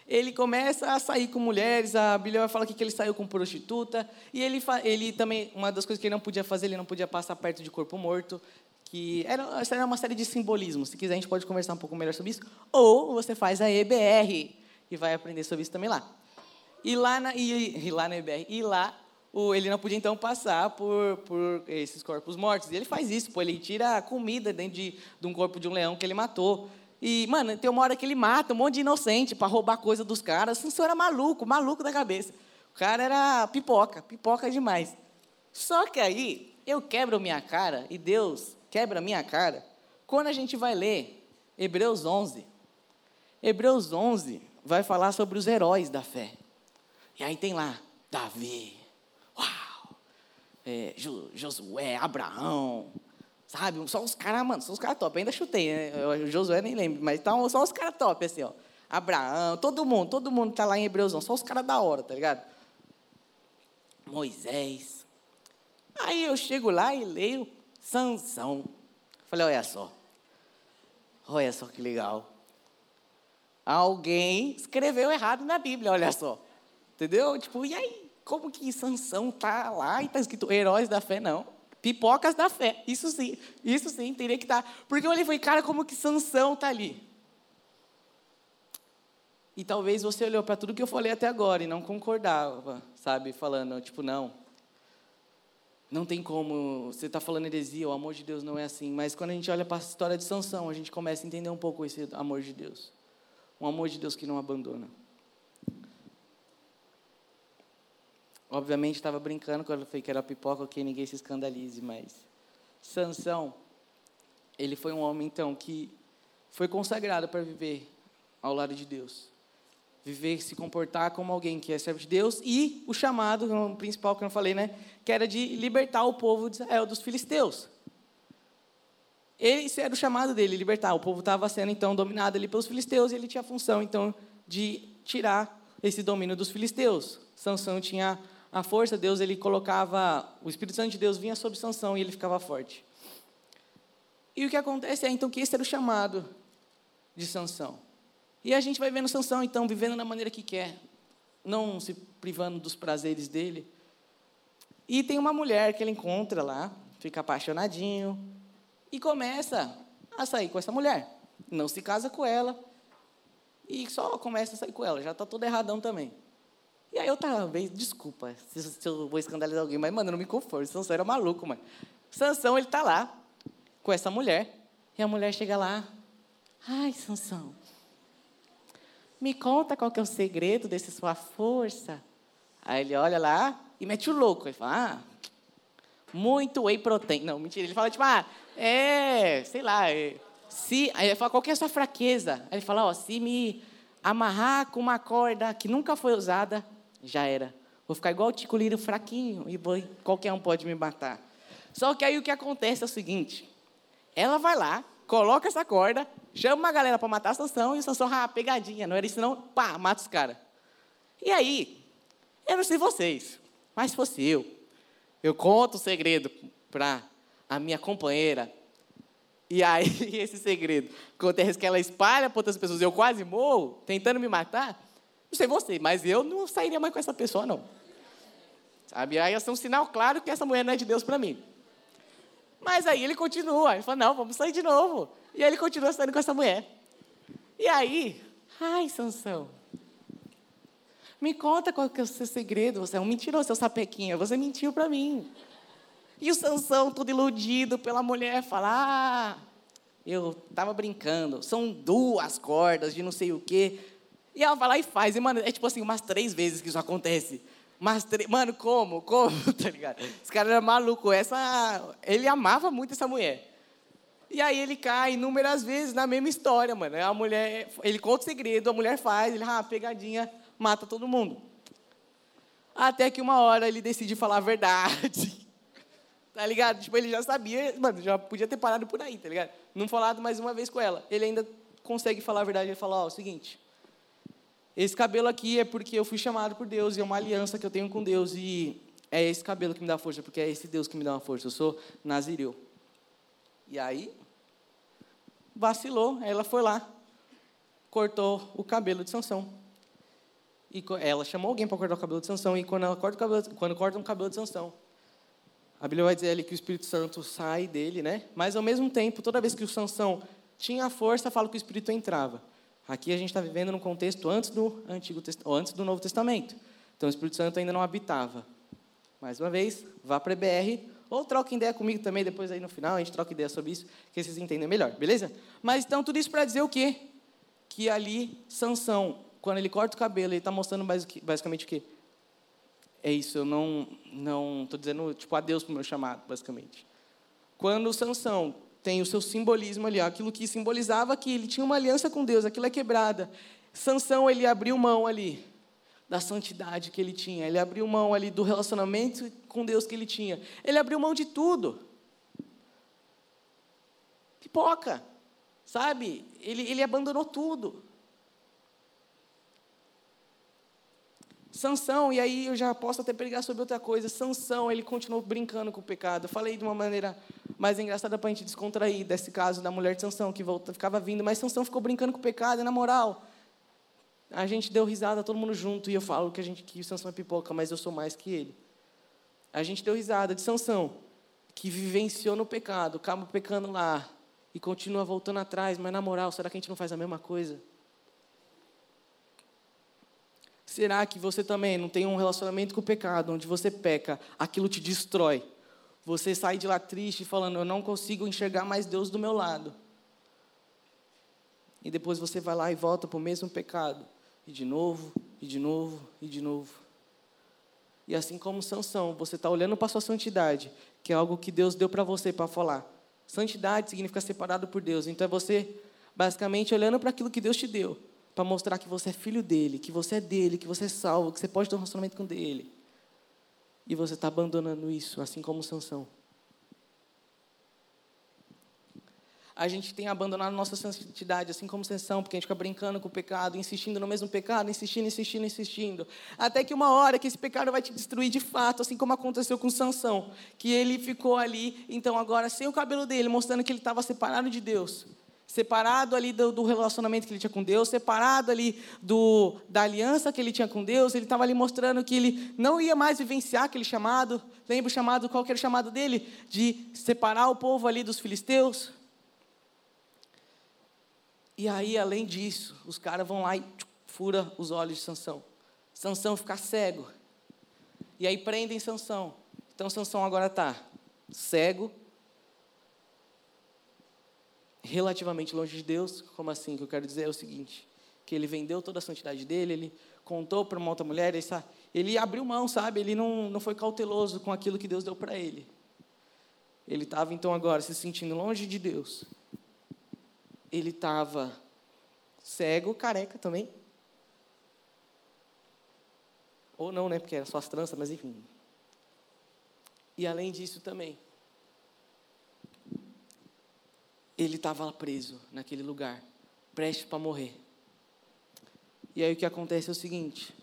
Ele começa a sair com mulheres, a Bíblia vai falar que ele saiu com prostituta, e ele, ele também, uma das coisas que ele não podia fazer, ele não podia passar perto de corpo morto, que era, era uma série de simbolismos. Se quiser, a gente pode conversar um pouco melhor sobre isso. Ou você faz a EBR e vai aprender sobre isso também lá. E lá na, e, e lá na EBR, e lá o, ele não podia então passar por, por esses corpos mortos. E ele faz isso, pô, ele tira a comida dentro de, de um corpo de um leão que ele matou. E, mano, tem uma hora que ele mata um monte de inocente para roubar coisa dos caras. O senhor era maluco, maluco da cabeça. O cara era pipoca, pipoca demais. Só que aí eu quebro minha cara e Deus quebra a minha cara quando a gente vai ler Hebreus 11. Hebreus 11 vai falar sobre os heróis da fé. E aí tem lá Davi, uau, é, Josué, Abraão, sabe? Só os caras, mano, são os caras top. ainda chutei, né? O Josué nem lembro, mas tá, só os caras top, assim, ó. Abraão, todo mundo, todo mundo tá lá em Hebreus 11, só os caras da hora, tá ligado? Moisés. Aí eu chego lá e leio Sansão. Falei, olha só. Olha só que legal. Alguém escreveu errado na Bíblia, olha só. Entendeu? Tipo, e aí? Como que Sansão tá lá e tá escrito heróis da fé? Não. Pipocas da fé. Isso sim. Isso sim, teria que estar. Tá. Porque eu olhei e falei, cara, como que Sansão tá ali? E talvez você olhou para tudo que eu falei até agora e não concordava, sabe? Falando, tipo, não. Não tem como, você está falando heresia, o amor de Deus não é assim. Mas quando a gente olha para a história de Sansão, a gente começa a entender um pouco esse amor de Deus. Um amor de Deus que não abandona. Obviamente estava brincando quando eu falei que era pipoca, que ninguém se escandalize, mas Sansão, ele foi um homem então que foi consagrado para viver ao lado de Deus. Viver, se comportar como alguém que é servo de Deus e o chamado, o principal que eu falei, né, que era de libertar o povo de Israel dos filisteus. Esse era o chamado dele, libertar. O povo estava sendo então dominado ali pelos filisteus e ele tinha a função então de tirar esse domínio dos filisteus. Sansão tinha a força, Deus ele colocava, o Espírito Santo de Deus vinha sobre Sansão e ele ficava forte. E o que acontece é então que esse era o chamado de Sansão. E a gente vai vendo Sansão então vivendo da maneira que quer, não se privando dos prazeres dele. E tem uma mulher que ele encontra lá, fica apaixonadinho e começa a sair com essa mulher. Não se casa com ela e só começa a sair com ela. Já está todo erradão também. E aí outra vez, desculpa se, se eu vou escandalizar alguém, mas, mano, não me conforto. Sansão era maluco, mano. Sansão, ele tá lá com essa mulher. E a mulher chega lá. Ai, Sansão, me conta qual que é o segredo dessa sua força. Aí ele olha lá e mete o louco. Ele fala, ah, muito whey protein. Não, mentira. Ele fala, tipo, ah, é, sei lá, é, se... Aí ele fala, qual que é a sua fraqueza? Aí ele fala, ó, se me amarrar com uma corda que nunca foi usada, já era. Vou ficar igual o Tico Liro, fraquinho, e vou, qualquer um pode me matar. Só que aí o que acontece é o seguinte: ela vai lá, coloca essa corda, chama uma galera para matar a Sansão, e o Sansão, ah, pegadinha, não era isso não, pá, mata os caras. E aí, eu não sei vocês, mas se fosse eu, eu conto o segredo para a minha companheira, e aí esse segredo acontece que ela espalha para outras pessoas, eu quase morro, tentando me matar, não sei você, mas eu não sairia mais com essa pessoa, não. Sabe? Aí ser um sinal claro que essa mulher não é de Deus para mim. Mas aí ele continua. Ele fala, não, vamos sair de novo. E aí ele continua saindo com essa mulher. E aí, ai, Sansão, me conta qual que é o seu segredo. Você é um mentiroso, seu sapequinha. Você mentiu para mim. E o Sansão, todo iludido pela mulher, fala, ah, eu estava brincando. São duas cordas de não sei o quê. E ela vai lá e faz. E, mano, é tipo assim, umas três vezes que isso acontece. Mas, mano, como? Como? Tá ligado? Esse cara era maluco. Essa, ele amava muito essa mulher. E aí ele cai inúmeras vezes na mesma história, mano. A mulher, ele conta o segredo, a mulher faz, ele, ah, pegadinha, mata todo mundo. Até que uma hora ele decide falar a verdade. Tá ligado? Tipo, ele já sabia, mano, já podia ter parado por aí, tá ligado? Não falado mais uma vez com ela. Ele ainda consegue falar a verdade. Ele fala, ó, oh, é o seguinte, esse cabelo aqui é porque eu fui chamado por Deus e é uma aliança que eu tenho com Deus e é esse cabelo que me dá força, porque é esse Deus que me dá uma força. Eu sou nazireu. E aí, vacilou, ela foi lá, cortou o cabelo de Sansão. E ela chamou alguém para cortar o cabelo de Sansão e quando ela corta o cabelo, quando corta cabelo de Sansão, a Bíblia vai dizer ali que o Espírito Santo sai dele, né? Mas ao mesmo tempo, toda vez que o Sansão tinha força, fala que o Espírito entrava. Aqui a gente está vivendo num contexto antes do Antigo antes do Novo Testamento. Então o Espírito Santo ainda não habitava. Mais uma vez, vá para a BR ou troque ideia comigo também depois aí no final a gente troca ideia sobre isso, que vocês entendem melhor, beleza? Mas então tudo isso para dizer o quê? Que ali Sansão, quando ele corta o cabelo, ele está mostrando basicamente o quê? É isso, eu não não estou dizendo tipo adeus para o meu chamado, basicamente. Quando Sansão tem o seu simbolismo ali, aquilo que simbolizava que ele tinha uma aliança com Deus, aquilo é quebrada. Sansão, ele abriu mão ali da santidade que ele tinha, ele abriu mão ali do relacionamento com Deus que ele tinha. Ele abriu mão de tudo. Pipoca, sabe? Ele, ele abandonou tudo. Sansão, e aí eu já posso até pregar sobre outra coisa. Sansão, ele continuou brincando com o pecado. Eu falei de uma maneira mais engraçada para a gente descontrair desse caso da mulher de Sansão que volta, ficava vindo, mas Sansão ficou brincando com o pecado, e na moral, a gente deu risada todo mundo junto e eu falo que a gente que Sansão é pipoca, mas eu sou mais que ele. A gente deu risada de Sansão, que vivenciou no pecado, acaba pecando lá e continua voltando atrás, mas na moral, será que a gente não faz a mesma coisa? Será que você também não tem um relacionamento com o pecado, onde você peca, aquilo te destrói? Você sai de lá triste, falando: Eu não consigo enxergar mais Deus do meu lado. E depois você vai lá e volta para o mesmo pecado. E de novo, e de novo, e de novo. E assim como Sansão, você está olhando para a sua santidade, que é algo que Deus deu para você para falar. Santidade significa separado por Deus. Então é você, basicamente, olhando para aquilo que Deus te deu, para mostrar que você é filho dele, que você é dele, que você é salvo, que você pode ter um relacionamento com dele. E você está abandonando isso, assim como Sansão. a gente tem abandonado nossa santidade, assim como sessão, porque a gente fica brincando com o pecado, insistindo no mesmo pecado, insistindo, insistindo, insistindo. Até que uma hora que esse pecado vai te destruir de fato, assim como aconteceu com Sansão, que ele ficou ali, então agora sem o cabelo dele, mostrando que ele estava separado de Deus. Separado ali do, do, relacionamento que ele tinha com Deus, separado ali do, da aliança que ele tinha com Deus, ele estava ali mostrando que ele não ia mais vivenciar aquele chamado. Lembra o chamado, qual que era o chamado dele? De separar o povo ali dos filisteus, e aí, além disso, os caras vão lá e fura os olhos de Sansão. Sansão fica cego. E aí prendem Sansão. Então Sansão agora está cego, relativamente longe de Deus. Como assim? O que eu quero dizer é o seguinte: que ele vendeu toda a santidade dele, ele contou para uma outra mulher, ele, ele abriu mão, sabe? Ele não, não foi cauteloso com aquilo que Deus deu para ele. Ele estava então agora se sentindo longe de Deus ele estava cego, careca também. Ou não, né? Porque era só as tranças, mas enfim. E além disso também, ele estava preso naquele lugar, prestes para morrer. E aí o que acontece é o seguinte: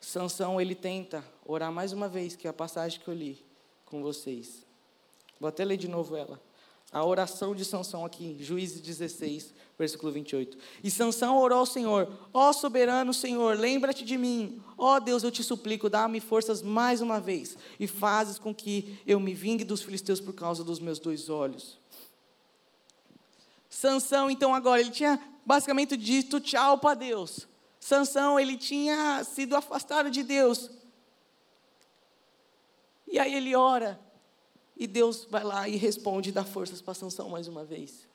Sansão ele tenta orar mais uma vez, que é a passagem que eu li com vocês. Vou até ler de novo ela a oração de Sansão aqui, Juízes 16, versículo 28. E Sansão orou ao Senhor: Ó soberano Senhor, lembra-te de mim. Ó Deus, eu te suplico, dá-me forças mais uma vez e fazes com que eu me vingue dos filisteus por causa dos meus dois olhos. Sansão, então, agora, ele tinha basicamente dito tchau para Deus. Sansão, ele tinha sido afastado de Deus. E aí ele ora, e Deus vai lá e responde dá forças para Sansão mais uma vez.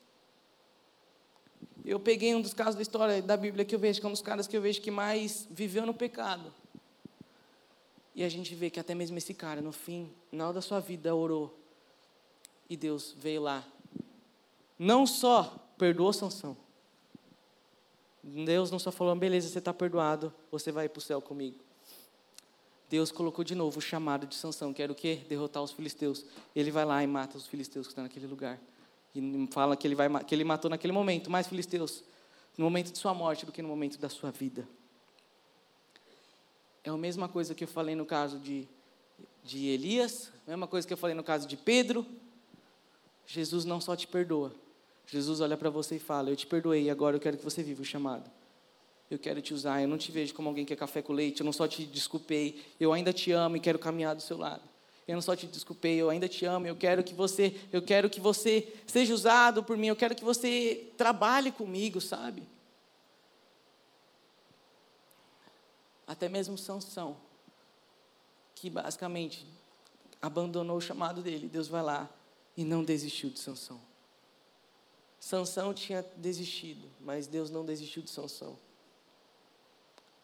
Eu peguei um dos casos da história da Bíblia que eu vejo, que é um dos caras que eu vejo que mais viveu no pecado. E a gente vê que até mesmo esse cara, no fim, na hora da sua vida, orou. E Deus veio lá. Não só perdoou Sansão. Deus não só falou, beleza, você está perdoado, você vai para o céu comigo. Deus colocou de novo o chamado de Sansão, que era o quê? Derrotar os filisteus. Ele vai lá e mata os filisteus que estão naquele lugar. E fala que ele, vai, que ele matou naquele momento mais filisteus, no momento de sua morte, do que no momento da sua vida. É a mesma coisa que eu falei no caso de, de Elias, a mesma coisa que eu falei no caso de Pedro. Jesus não só te perdoa, Jesus olha para você e fala: Eu te perdoei, agora eu quero que você viva o chamado eu quero te usar. Eu não te vejo como alguém que é café com leite. Eu não só te desculpei, eu ainda te amo e quero caminhar do seu lado. Eu não só te desculpei, eu ainda te amo. Eu quero que você, eu quero que você seja usado por mim. Eu quero que você trabalhe comigo, sabe? Até mesmo Sansão, que basicamente abandonou o chamado dele. Deus vai lá e não desistiu de Sansão. Sansão tinha desistido, mas Deus não desistiu de Sansão.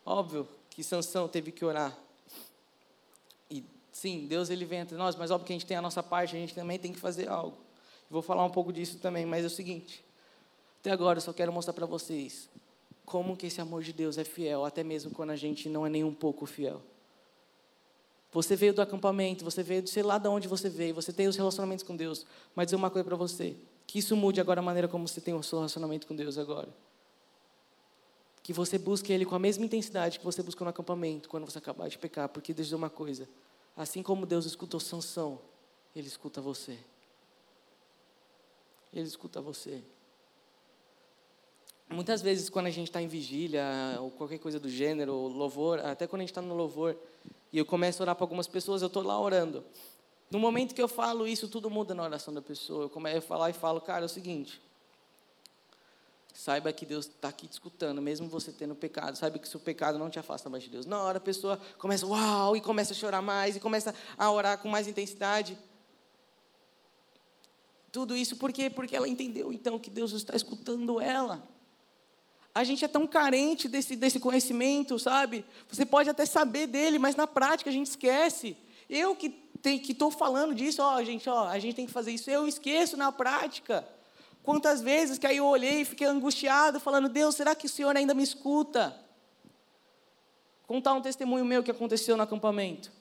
Óbvio que Sansão teve que orar. E sim, Deus ele vem entre nós, mas óbvio que a gente tem a nossa parte, a gente também tem que fazer algo. Vou falar um pouco disso também, mas é o seguinte. Até agora eu só quero mostrar para vocês como que esse amor de Deus é fiel, até mesmo quando a gente não é nem um pouco fiel. Você veio do acampamento, você veio de sei lá de onde você veio, você tem os relacionamentos com Deus, mas dizer uma coisa para você, que isso mude agora a maneira como você tem o seu relacionamento com Deus agora que você busque Ele com a mesma intensidade que você buscou no acampamento, quando você acabar de pecar, porque Deus diz uma coisa: assim como Deus escutou Sansão, Ele escuta você. Ele escuta você. Muitas vezes, quando a gente está em vigília, ou qualquer coisa do gênero, ou louvor, até quando a gente está no louvor, e eu começo a orar para algumas pessoas, eu estou lá orando. No momento que eu falo isso, tudo muda na oração da pessoa. Eu começo a falar e falo, cara, é o seguinte: saiba que Deus está aqui te escutando, mesmo você tendo pecado. Saiba que seu pecado não te afasta mais de Deus. Na hora a pessoa começa, uau, e começa a chorar mais, e começa a orar com mais intensidade. Tudo isso por quê? Porque ela entendeu então que Deus está escutando ela. A gente é tão carente desse, desse conhecimento, sabe? Você pode até saber dele, mas na prática a gente esquece. Eu que estou falando disso, ó, gente, ó, a gente tem que fazer isso, eu esqueço na prática. Quantas vezes que aí eu olhei e fiquei angustiado, falando, Deus, será que o Senhor ainda me escuta? Contar um testemunho meu que aconteceu no acampamento.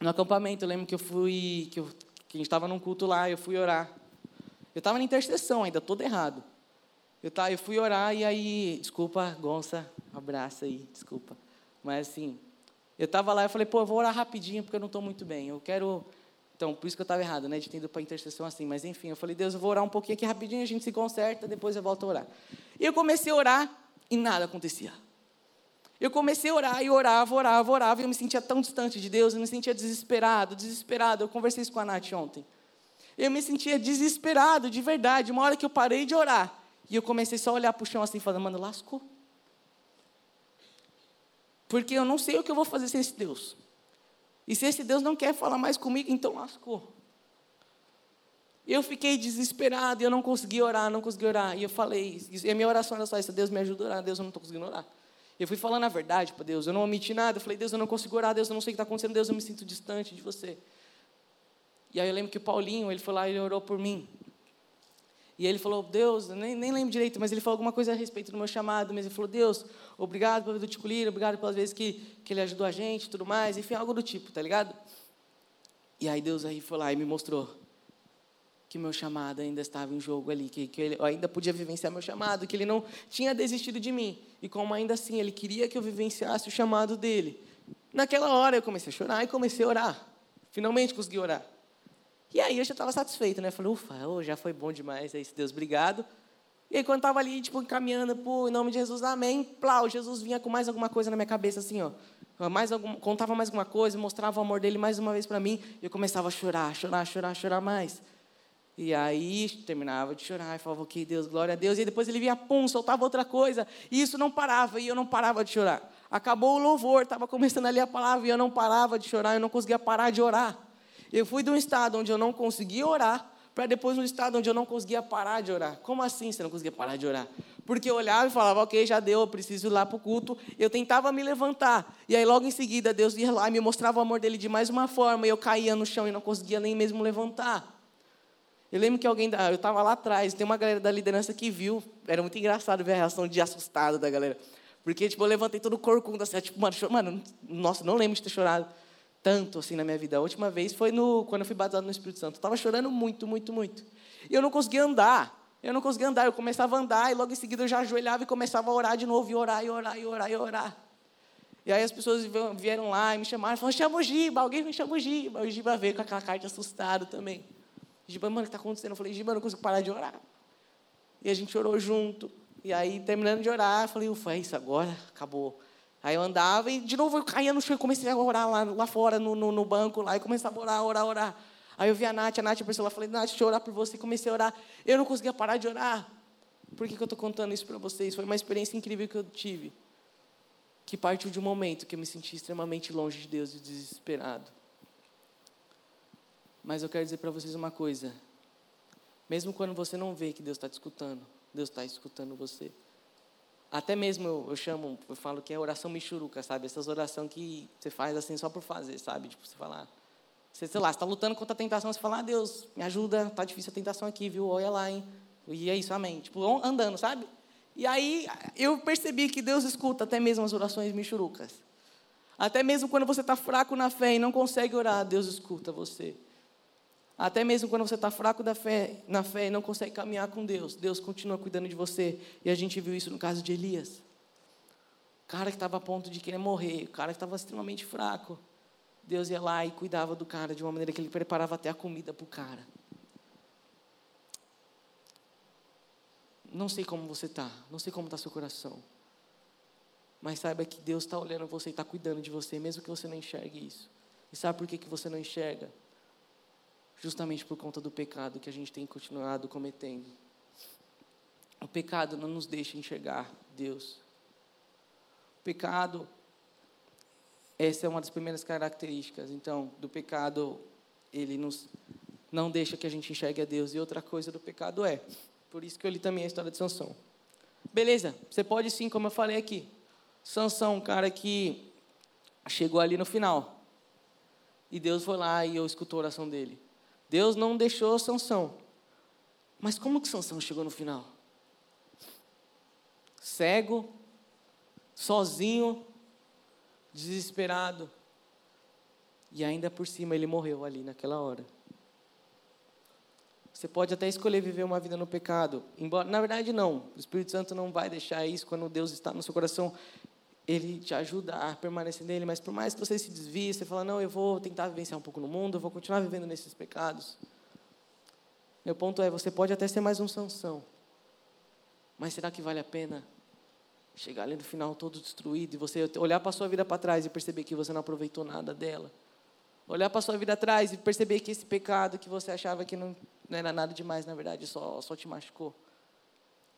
No acampamento, eu lembro que eu fui, que, eu, que a gente estava num culto lá, eu fui orar. Eu estava na intercessão ainda, todo errado. Eu, tá, eu fui orar e aí, desculpa, Gonça, abraço aí, desculpa. Mas assim, eu estava lá e falei, pô, eu vou orar rapidinho porque eu não estou muito bem. Eu quero. Então, por isso que eu estava errado, né, de ter ido para intercessão assim. Mas enfim, eu falei, Deus, eu vou orar um pouquinho aqui rapidinho, a gente se conserta, depois eu volto a orar. E eu comecei a orar e nada acontecia. Eu comecei a orar e orava, orava, orava, e eu me sentia tão distante de Deus, eu me sentia desesperado, desesperado. Eu conversei isso com a Nath ontem. Eu me sentia desesperado, de verdade. Uma hora que eu parei de orar, e eu comecei só a olhar para o chão assim, falando, mano, lascou. Porque eu não sei o que eu vou fazer sem esse Deus. E se esse Deus não quer falar mais comigo, então lascou. Eu fiquei desesperado, eu não consegui orar, não consegui orar. E eu falei, e a minha oração era só isso, Deus me ajuda a orar, Deus eu não estou conseguindo orar. Eu fui falando a verdade para Deus, eu não omiti nada, eu falei, Deus eu não consigo orar, Deus eu não sei o que está acontecendo, Deus eu me sinto distante de você. E aí eu lembro que o Paulinho, ele foi lá e orou por mim. E ele falou, Deus, nem, nem lembro direito, mas ele falou alguma coisa a respeito do meu chamado, mas ele falou, Deus, obrigado pelo do Tico Lira, obrigado pelas vezes que, que ele ajudou a gente tudo mais, enfim, algo do tipo, tá ligado? E aí Deus aí foi lá e me mostrou que meu chamado ainda estava em jogo ali, que, que ele, eu ainda podia vivenciar meu chamado, que ele não tinha desistido de mim, e como ainda assim ele queria que eu vivenciasse o chamado dele. Naquela hora eu comecei a chorar e comecei a orar. Finalmente consegui orar. E aí eu já estava satisfeito, né? Falei, ufa, oh, já foi bom demais, é isso, Deus, obrigado. E aí quando estava ali, tipo, caminhando, pô, em nome de Jesus, amém, plau, Jesus vinha com mais alguma coisa na minha cabeça, assim, ó. Mais algum, contava mais alguma coisa, mostrava o amor dele mais uma vez para mim, e eu começava a chorar, chorar, chorar, chorar mais. E aí terminava de chorar e falava, ok, Deus, glória a Deus. E depois ele vinha, pum, soltava outra coisa. E isso não parava, e eu não parava de chorar. Acabou o louvor, estava começando ali a palavra, e eu não parava de chorar, eu não conseguia parar de orar. Eu fui de um estado onde eu não conseguia orar, para depois um estado onde eu não conseguia parar de orar. Como assim você não conseguia parar de orar? Porque eu olhava e falava, ok, já deu, eu preciso ir lá para o culto. Eu tentava me levantar. E aí logo em seguida Deus ia lá e me mostrava o amor dele de mais uma forma. E eu caía no chão e não conseguia nem mesmo levantar. Eu lembro que alguém, eu estava lá atrás, tem uma galera da liderança que viu. Era muito engraçado ver a reação de assustado da galera. Porque, tipo, eu levantei todo o corcunda, assim, tipo, mano, mano, nossa, não lembro de ter chorado tanto assim na minha vida. A última vez foi no, quando eu fui batizado no Espírito Santo. Eu estava chorando muito, muito, muito. E eu não conseguia andar. Eu não conseguia andar. Eu começava a andar e logo em seguida eu já ajoelhava e começava a orar de novo, e orar, e orar, e orar, e orar. E aí as pessoas vieram lá e me chamaram, falaram, chama o Giba, alguém me chama o Giba. O Giba veio com aquela cara de assustado também. Giba, mano, o que está acontecendo? Eu falei, Giba, eu não consigo parar de orar. E a gente orou junto. E aí, terminando de orar, eu falei, ufa, é isso agora, acabou. Aí eu andava e de novo eu caía no chão e comecei a orar lá, lá fora, no, no, no, banco, lá, e começava a orar, orar, orar. Aí eu vi a Nath, a Nath apareceu lá, falei, Nath, deixa eu orar por você, comecei a orar. Eu não conseguia parar de orar. Por que, que eu estou contando isso para vocês? Foi uma experiência incrível que eu tive. Que partiu de um momento que eu me senti extremamente longe de Deus e desesperado. Mas eu quero dizer para vocês uma coisa. Mesmo quando você não vê que Deus está te escutando, Deus está escutando você. Até mesmo eu, eu, chamo, eu falo que é oração michuruca, sabe? Essas orações que você faz assim só por fazer, sabe? Tipo, você falar. Você, sei lá, está lutando contra a tentação, você fala, ah, Deus, me ajuda, tá difícil a tentação aqui, viu? Olha lá, hein? E é isso, amém. Tipo, andando, sabe? E aí eu percebi que Deus escuta até mesmo as orações michurucas. Até mesmo quando você está fraco na fé e não consegue orar, Deus escuta você. Até mesmo quando você está fraco da fé, na fé e não consegue caminhar com Deus, Deus continua cuidando de você. E a gente viu isso no caso de Elias. O cara que estava a ponto de querer morrer, o cara que estava extremamente fraco. Deus ia lá e cuidava do cara de uma maneira que ele preparava até a comida para o cara. Não sei como você está, não sei como está seu coração. Mas saiba que Deus está olhando você e está cuidando de você, mesmo que você não enxergue isso. E sabe por que, que você não enxerga? Justamente por conta do pecado que a gente tem continuado cometendo. o pecado não nos deixa enxergar Deus. O pecado, essa é uma das primeiras características, então, do pecado, ele nos não deixa que a gente enxergue a Deus. E outra coisa do pecado é, por isso que eu li também a história de Sansão. Beleza, você pode sim, como eu falei aqui. Sansão, um cara que chegou ali no final. E Deus foi lá e eu escutou a oração dele. Deus não deixou Sansão. Mas como que Sansão chegou no final? Cego, sozinho, desesperado. E ainda por cima ele morreu ali naquela hora. Você pode até escolher viver uma vida no pecado. Embora, na verdade, não. O Espírito Santo não vai deixar isso quando Deus está no seu coração. Ele te ajuda a permanecer nele, mas por mais que você se desvie, você fala, não, eu vou tentar vivenciar um pouco no mundo, eu vou continuar vivendo nesses pecados. Meu ponto é, você pode até ser mais um Sansão, mas será que vale a pena chegar ali no final todo destruído e você olhar para a sua vida para trás e perceber que você não aproveitou nada dela? Olhar para a sua vida atrás e perceber que esse pecado que você achava que não, não era nada demais, na verdade, só, só te machucou.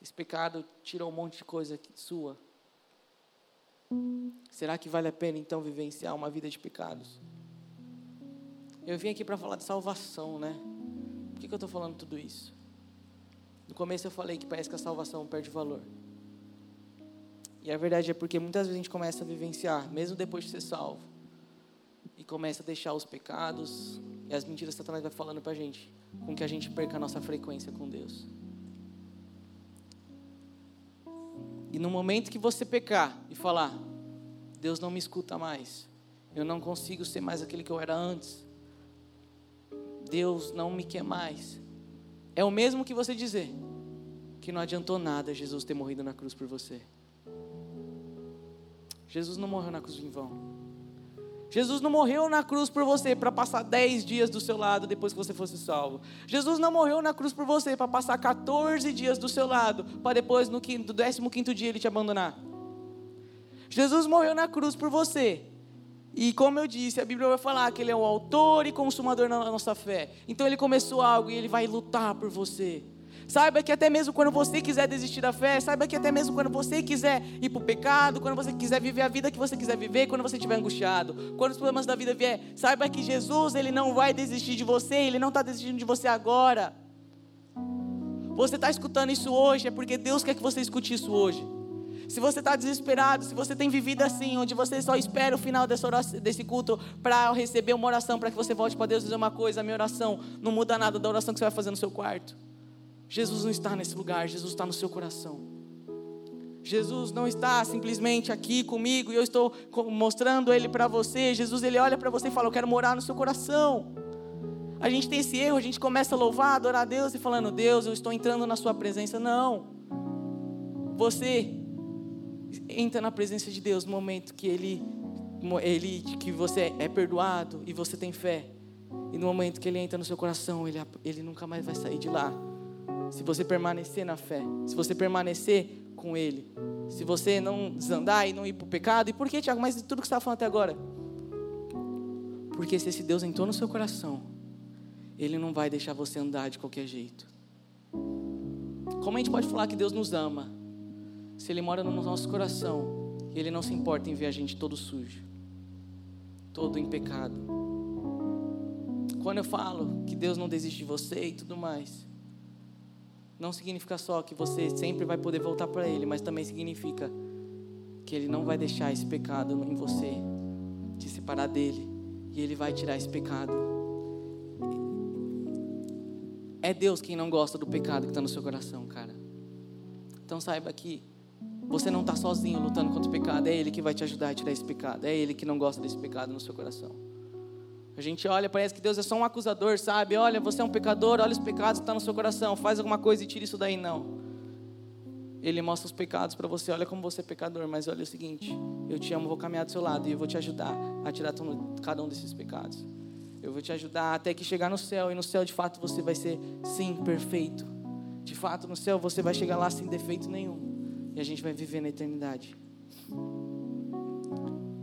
Esse pecado tirou um monte de coisa sua. Será que vale a pena então vivenciar uma vida de pecados? Eu vim aqui para falar de salvação, né? Por que, que eu estou falando tudo isso? No começo eu falei que parece que a salvação perde valor. E a verdade é porque muitas vezes a gente começa a vivenciar, mesmo depois de ser salvo, e começa a deixar os pecados e as mentiras que Satanás vai falando para a gente, com que a gente perca a nossa frequência com Deus. E no momento que você pecar e falar, Deus não me escuta mais, eu não consigo ser mais aquele que eu era antes, Deus não me quer mais, é o mesmo que você dizer que não adiantou nada Jesus ter morrido na cruz por você. Jesus não morreu na cruz em vão. Jesus não morreu na cruz por você para passar 10 dias do seu lado depois que você fosse salvo. Jesus não morreu na cruz por você para passar 14 dias do seu lado para depois no 15 15 dia ele te abandonar. Jesus morreu na cruz por você. E como eu disse, a Bíblia vai falar que ele é o autor e consumador da nossa fé. Então ele começou algo e ele vai lutar por você. Saiba que até mesmo quando você quiser desistir da fé, saiba que até mesmo quando você quiser ir para o pecado, quando você quiser viver a vida que você quiser viver, quando você estiver angustiado, quando os problemas da vida vier, saiba que Jesus ele não vai desistir de você, ele não está desistindo de você agora. Você está escutando isso hoje é porque Deus quer que você escute isso hoje. Se você está desesperado, se você tem vivido assim, onde você só espera o final oração, desse culto para receber uma oração, para que você volte para Deus dizer uma coisa, a minha oração não muda nada da oração que você vai fazer no seu quarto. Jesus não está nesse lugar, Jesus está no seu coração. Jesus não está simplesmente aqui comigo e eu estou mostrando ele para você. Jesus ele olha para você e fala: "Eu quero morar no seu coração". A gente tem esse erro, a gente começa a louvar, adorar a Deus e falando: "Deus, eu estou entrando na sua presença". Não. Você entra na presença de Deus no momento que ele ele que você é perdoado e você tem fé. E no momento que ele entra no seu coração, ele ele nunca mais vai sair de lá se você permanecer na fé, se você permanecer com Ele, se você não desandar e não ir para o pecado, e por que, Tiago? Mas tudo que você estava falando até agora? Porque se esse Deus entrou no seu coração, Ele não vai deixar você andar de qualquer jeito. Como a gente pode falar que Deus nos ama, se Ele mora no nosso coração e Ele não se importa em ver a gente todo sujo, todo em pecado? Quando eu falo que Deus não desiste de você e tudo mais, não significa só que você sempre vai poder voltar para Ele, mas também significa que Ele não vai deixar esse pecado em você te separar dele e Ele vai tirar esse pecado. É Deus quem não gosta do pecado que está no seu coração, cara. Então saiba que você não está sozinho lutando contra o pecado, é Ele que vai te ajudar a tirar esse pecado, é Ele que não gosta desse pecado no seu coração. A gente olha, parece que Deus é só um acusador, sabe? Olha, você é um pecador, olha os pecados que estão no seu coração, faz alguma coisa e tira isso daí, não. Ele mostra os pecados para você, olha como você é pecador, mas olha o seguinte: eu te amo, vou caminhar do seu lado e eu vou te ajudar a tirar cada um desses pecados. Eu vou te ajudar até que chegar no céu, e no céu de fato você vai ser, sim, perfeito. De fato, no céu você vai chegar lá sem defeito nenhum, e a gente vai viver na eternidade.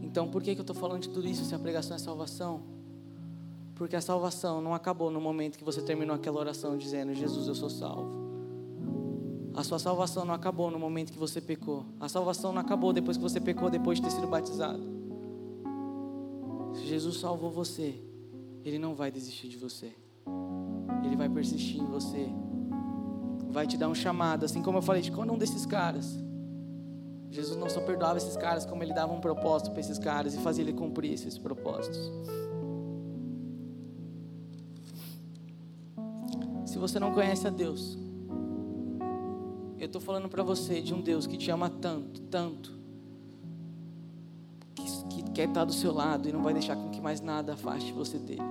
Então, por que, que eu estou falando de tudo isso se a pregação é salvação? Porque a salvação não acabou no momento que você terminou aquela oração dizendo: Jesus, eu sou salvo. A sua salvação não acabou no momento que você pecou. A salvação não acabou depois que você pecou, depois de ter sido batizado. Se Jesus salvou você, Ele não vai desistir de você. Ele vai persistir em você. Vai te dar um chamado, assim como eu falei de quando um desses caras. Jesus não só perdoava esses caras, como ele dava um propósito para esses caras e fazia ele cumprir esses propósitos. Se você não conhece a Deus, eu estou falando para você de um Deus que te ama tanto, tanto, que, que quer estar do seu lado e não vai deixar com que mais nada afaste você dele.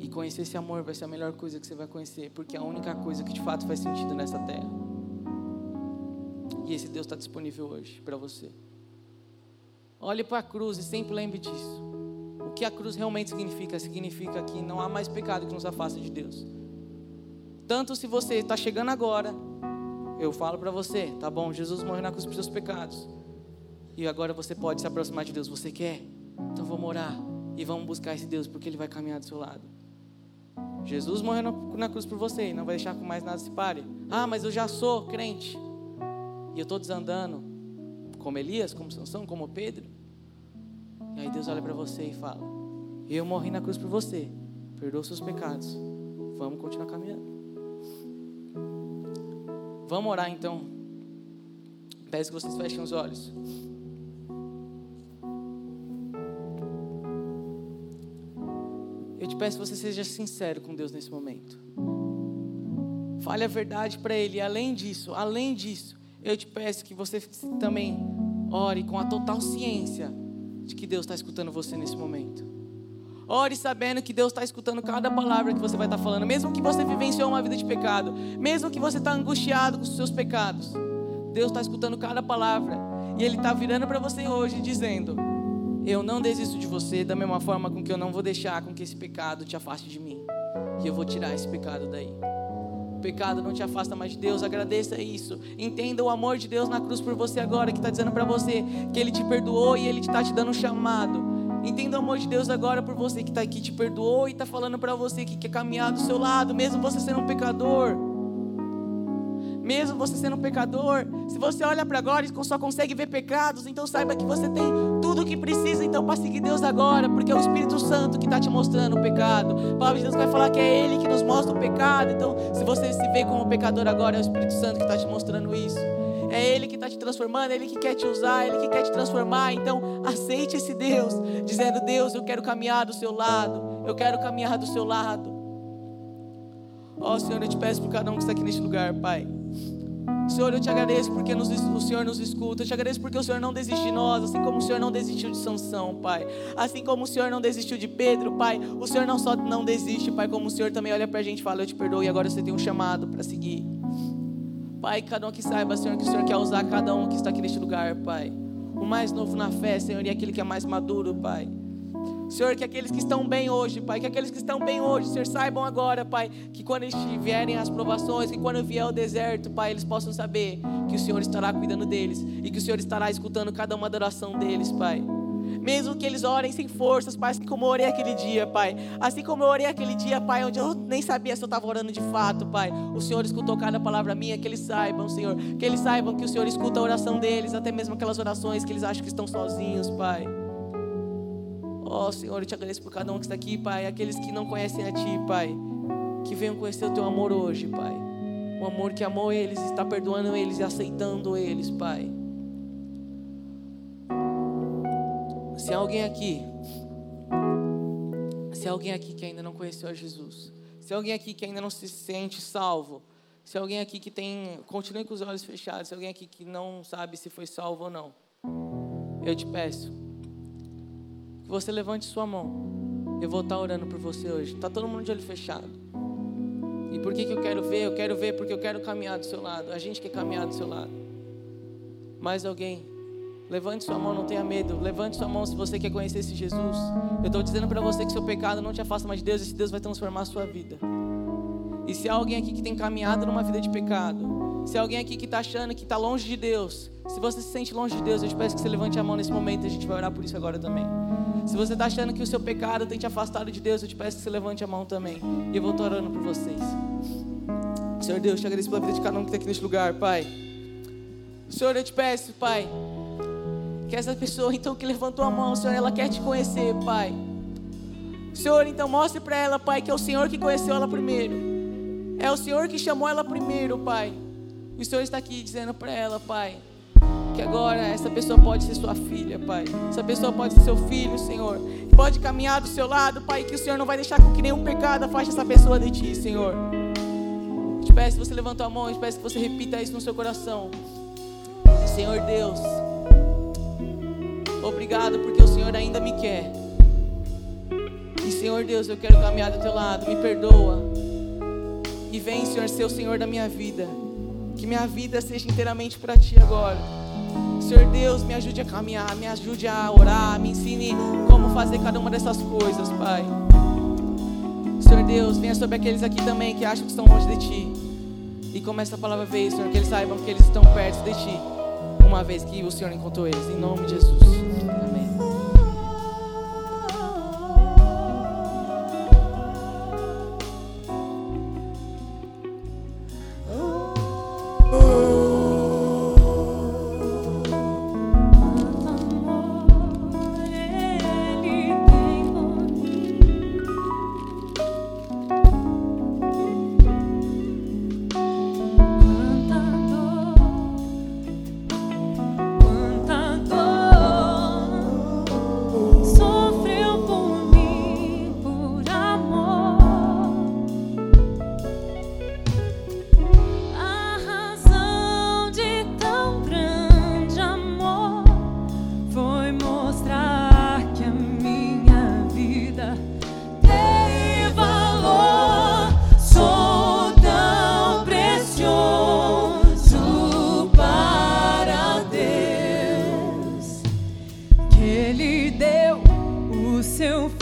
E conhecer esse amor vai ser a melhor coisa que você vai conhecer, porque é a única coisa que de fato faz sentido nessa terra. E esse Deus está disponível hoje para você. Olhe para a cruz e sempre lembre disso. O que a cruz realmente significa? Significa que não há mais pecado que nos afasta de Deus. Tanto se você está chegando agora, eu falo para você, tá bom, Jesus morreu na cruz por seus pecados. E agora você pode se aproximar de Deus. Você quer? Então vamos orar e vamos buscar esse Deus, porque Ele vai caminhar do seu lado. Jesus morreu na cruz por você e não vai deixar que mais nada se pare. Ah, mas eu já sou crente. E eu estou desandando, como Elias, como Sansão, como Pedro. E aí Deus olha para você e fala: Eu morri na cruz por você, perdoa seus pecados. Vamos continuar caminhando. Vamos orar então. Peço que vocês fechem os olhos. Eu te peço que você seja sincero com Deus nesse momento. Fale a verdade para Ele. Além disso, além disso, eu te peço que você também ore com a total ciência de que Deus está escutando você nesse momento. Ore sabendo que Deus está escutando cada palavra que você vai estar tá falando, mesmo que você vivenciou uma vida de pecado, mesmo que você está angustiado com os seus pecados. Deus está escutando cada palavra e Ele está virando para você hoje dizendo: Eu não desisto de você, da mesma forma com que eu não vou deixar com que esse pecado te afaste de mim, e eu vou tirar esse pecado daí. Pecado não te afasta mais de Deus, agradeça isso. Entenda o amor de Deus na cruz por você agora, que está dizendo para você que Ele te perdoou e Ele está te dando um chamado Entenda o amor de Deus agora por você que está aqui, te perdoou e está falando para você que quer caminhar do seu lado, mesmo você sendo um pecador. Mesmo você sendo um pecador, se você olha para agora e só consegue ver pecados, então saiba que você tem tudo o que precisa então para seguir Deus agora, porque é o Espírito Santo que está te mostrando o pecado. A palavra de Deus vai falar que é Ele que nos mostra o pecado. Então, se você se vê como pecador agora, é o Espírito Santo que está te mostrando isso. É Ele que está te transformando, é Ele que quer te usar, é Ele que quer te transformar. Então, aceite esse Deus, dizendo: Deus, eu quero caminhar do seu lado, eu quero caminhar do seu lado. Ó oh, Senhor, eu te peço por cada um que está aqui neste lugar, Pai. Senhor, eu te agradeço porque nos, o Senhor nos escuta. Eu te agradeço porque o Senhor não desiste de nós, assim como o Senhor não desistiu de Sansão, Pai. Assim como o Senhor não desistiu de Pedro, Pai. O Senhor não só não desiste, Pai, como o Senhor também olha para a gente e fala: Eu te perdoo e agora você tem um chamado para seguir. Pai, cada um que saiba, Senhor, que o Senhor quer usar cada um que está aqui neste lugar, Pai. O mais novo na fé, Senhor, e aquele que é mais maduro, Pai. Senhor, que aqueles que estão bem hoje, Pai, que aqueles que estão bem hoje, Senhor, saibam agora, Pai, que quando vierem as provações, que quando vier o deserto, Pai, eles possam saber que o Senhor estará cuidando deles e que o Senhor estará escutando cada uma da oração deles, Pai. Mesmo que eles orem sem forças, Pai, assim como eu orei aquele dia, Pai. Assim como eu orei aquele dia, Pai, onde eu nem sabia se eu estava orando de fato, Pai. O Senhor escutou cada palavra minha, que eles saibam, Senhor. Que eles saibam que o Senhor escuta a oração deles, até mesmo aquelas orações que eles acham que estão sozinhos, Pai. Ó oh, Senhor, eu te agradeço por cada um que está aqui, Pai. Aqueles que não conhecem a Ti, Pai. Que venham conhecer o Teu amor hoje, Pai. O amor que amou eles, está perdoando eles e aceitando eles, Pai. Se alguém aqui, se alguém aqui que ainda não conheceu a Jesus, se alguém aqui que ainda não se sente salvo, se alguém aqui que tem, continue com os olhos fechados, se alguém aqui que não sabe se foi salvo ou não, eu te peço você levante sua mão. Eu vou estar orando por você hoje. Tá todo mundo de olho fechado. E por que, que eu quero ver? Eu quero ver porque eu quero caminhar do seu lado. A gente quer caminhar do seu lado. Mais alguém? Levante sua mão, não tenha medo. Levante sua mão se você quer conhecer esse Jesus. Eu estou dizendo para você que seu pecado não te afasta mais de Deus. Esse Deus vai transformar a sua vida. E se há alguém aqui que tem caminhado numa vida de pecado, se há alguém aqui que está achando que está longe de Deus, se você se sente longe de Deus, eu te peço que você levante a mão nesse momento. A gente vai orar por isso agora também. Se você está achando que o seu pecado tem te afastado de Deus, eu te peço que você levante a mão também. E eu vou estar orando por vocês. Senhor, Deus, te agradeço pela vida de cada um que está aqui neste lugar, Pai. Senhor, eu te peço, Pai, que essa pessoa, então, que levantou a mão, Senhor, ela quer te conhecer, Pai. Senhor, então, mostre para ela, Pai, que é o Senhor que conheceu ela primeiro. É o Senhor que chamou ela primeiro, Pai. O Senhor está aqui dizendo para ela, Pai, que agora essa pessoa pode ser sua filha, Pai. Essa pessoa pode ser seu filho, Senhor. Pode caminhar do seu lado, Pai, que o Senhor não vai deixar que nenhum pecado afaste essa pessoa de ti, Senhor. Eu te peço que você levantou a mão, eu te peço que você repita isso no seu coração. Senhor Deus, obrigado porque o Senhor ainda me quer. E Senhor Deus, eu quero caminhar do teu lado, me perdoa. E vem, Senhor, ser o Senhor da minha vida. Que minha vida seja inteiramente para ti agora. Senhor Deus, me ajude a caminhar, me ajude a orar, me ensine como fazer cada uma dessas coisas, Pai. Senhor Deus, venha sobre aqueles aqui também que acham que estão longe de Ti. E como essa palavra veio, Senhor, que eles saibam que eles estão perto de Ti. Uma vez que o Senhor encontrou eles. Em nome de Jesus. to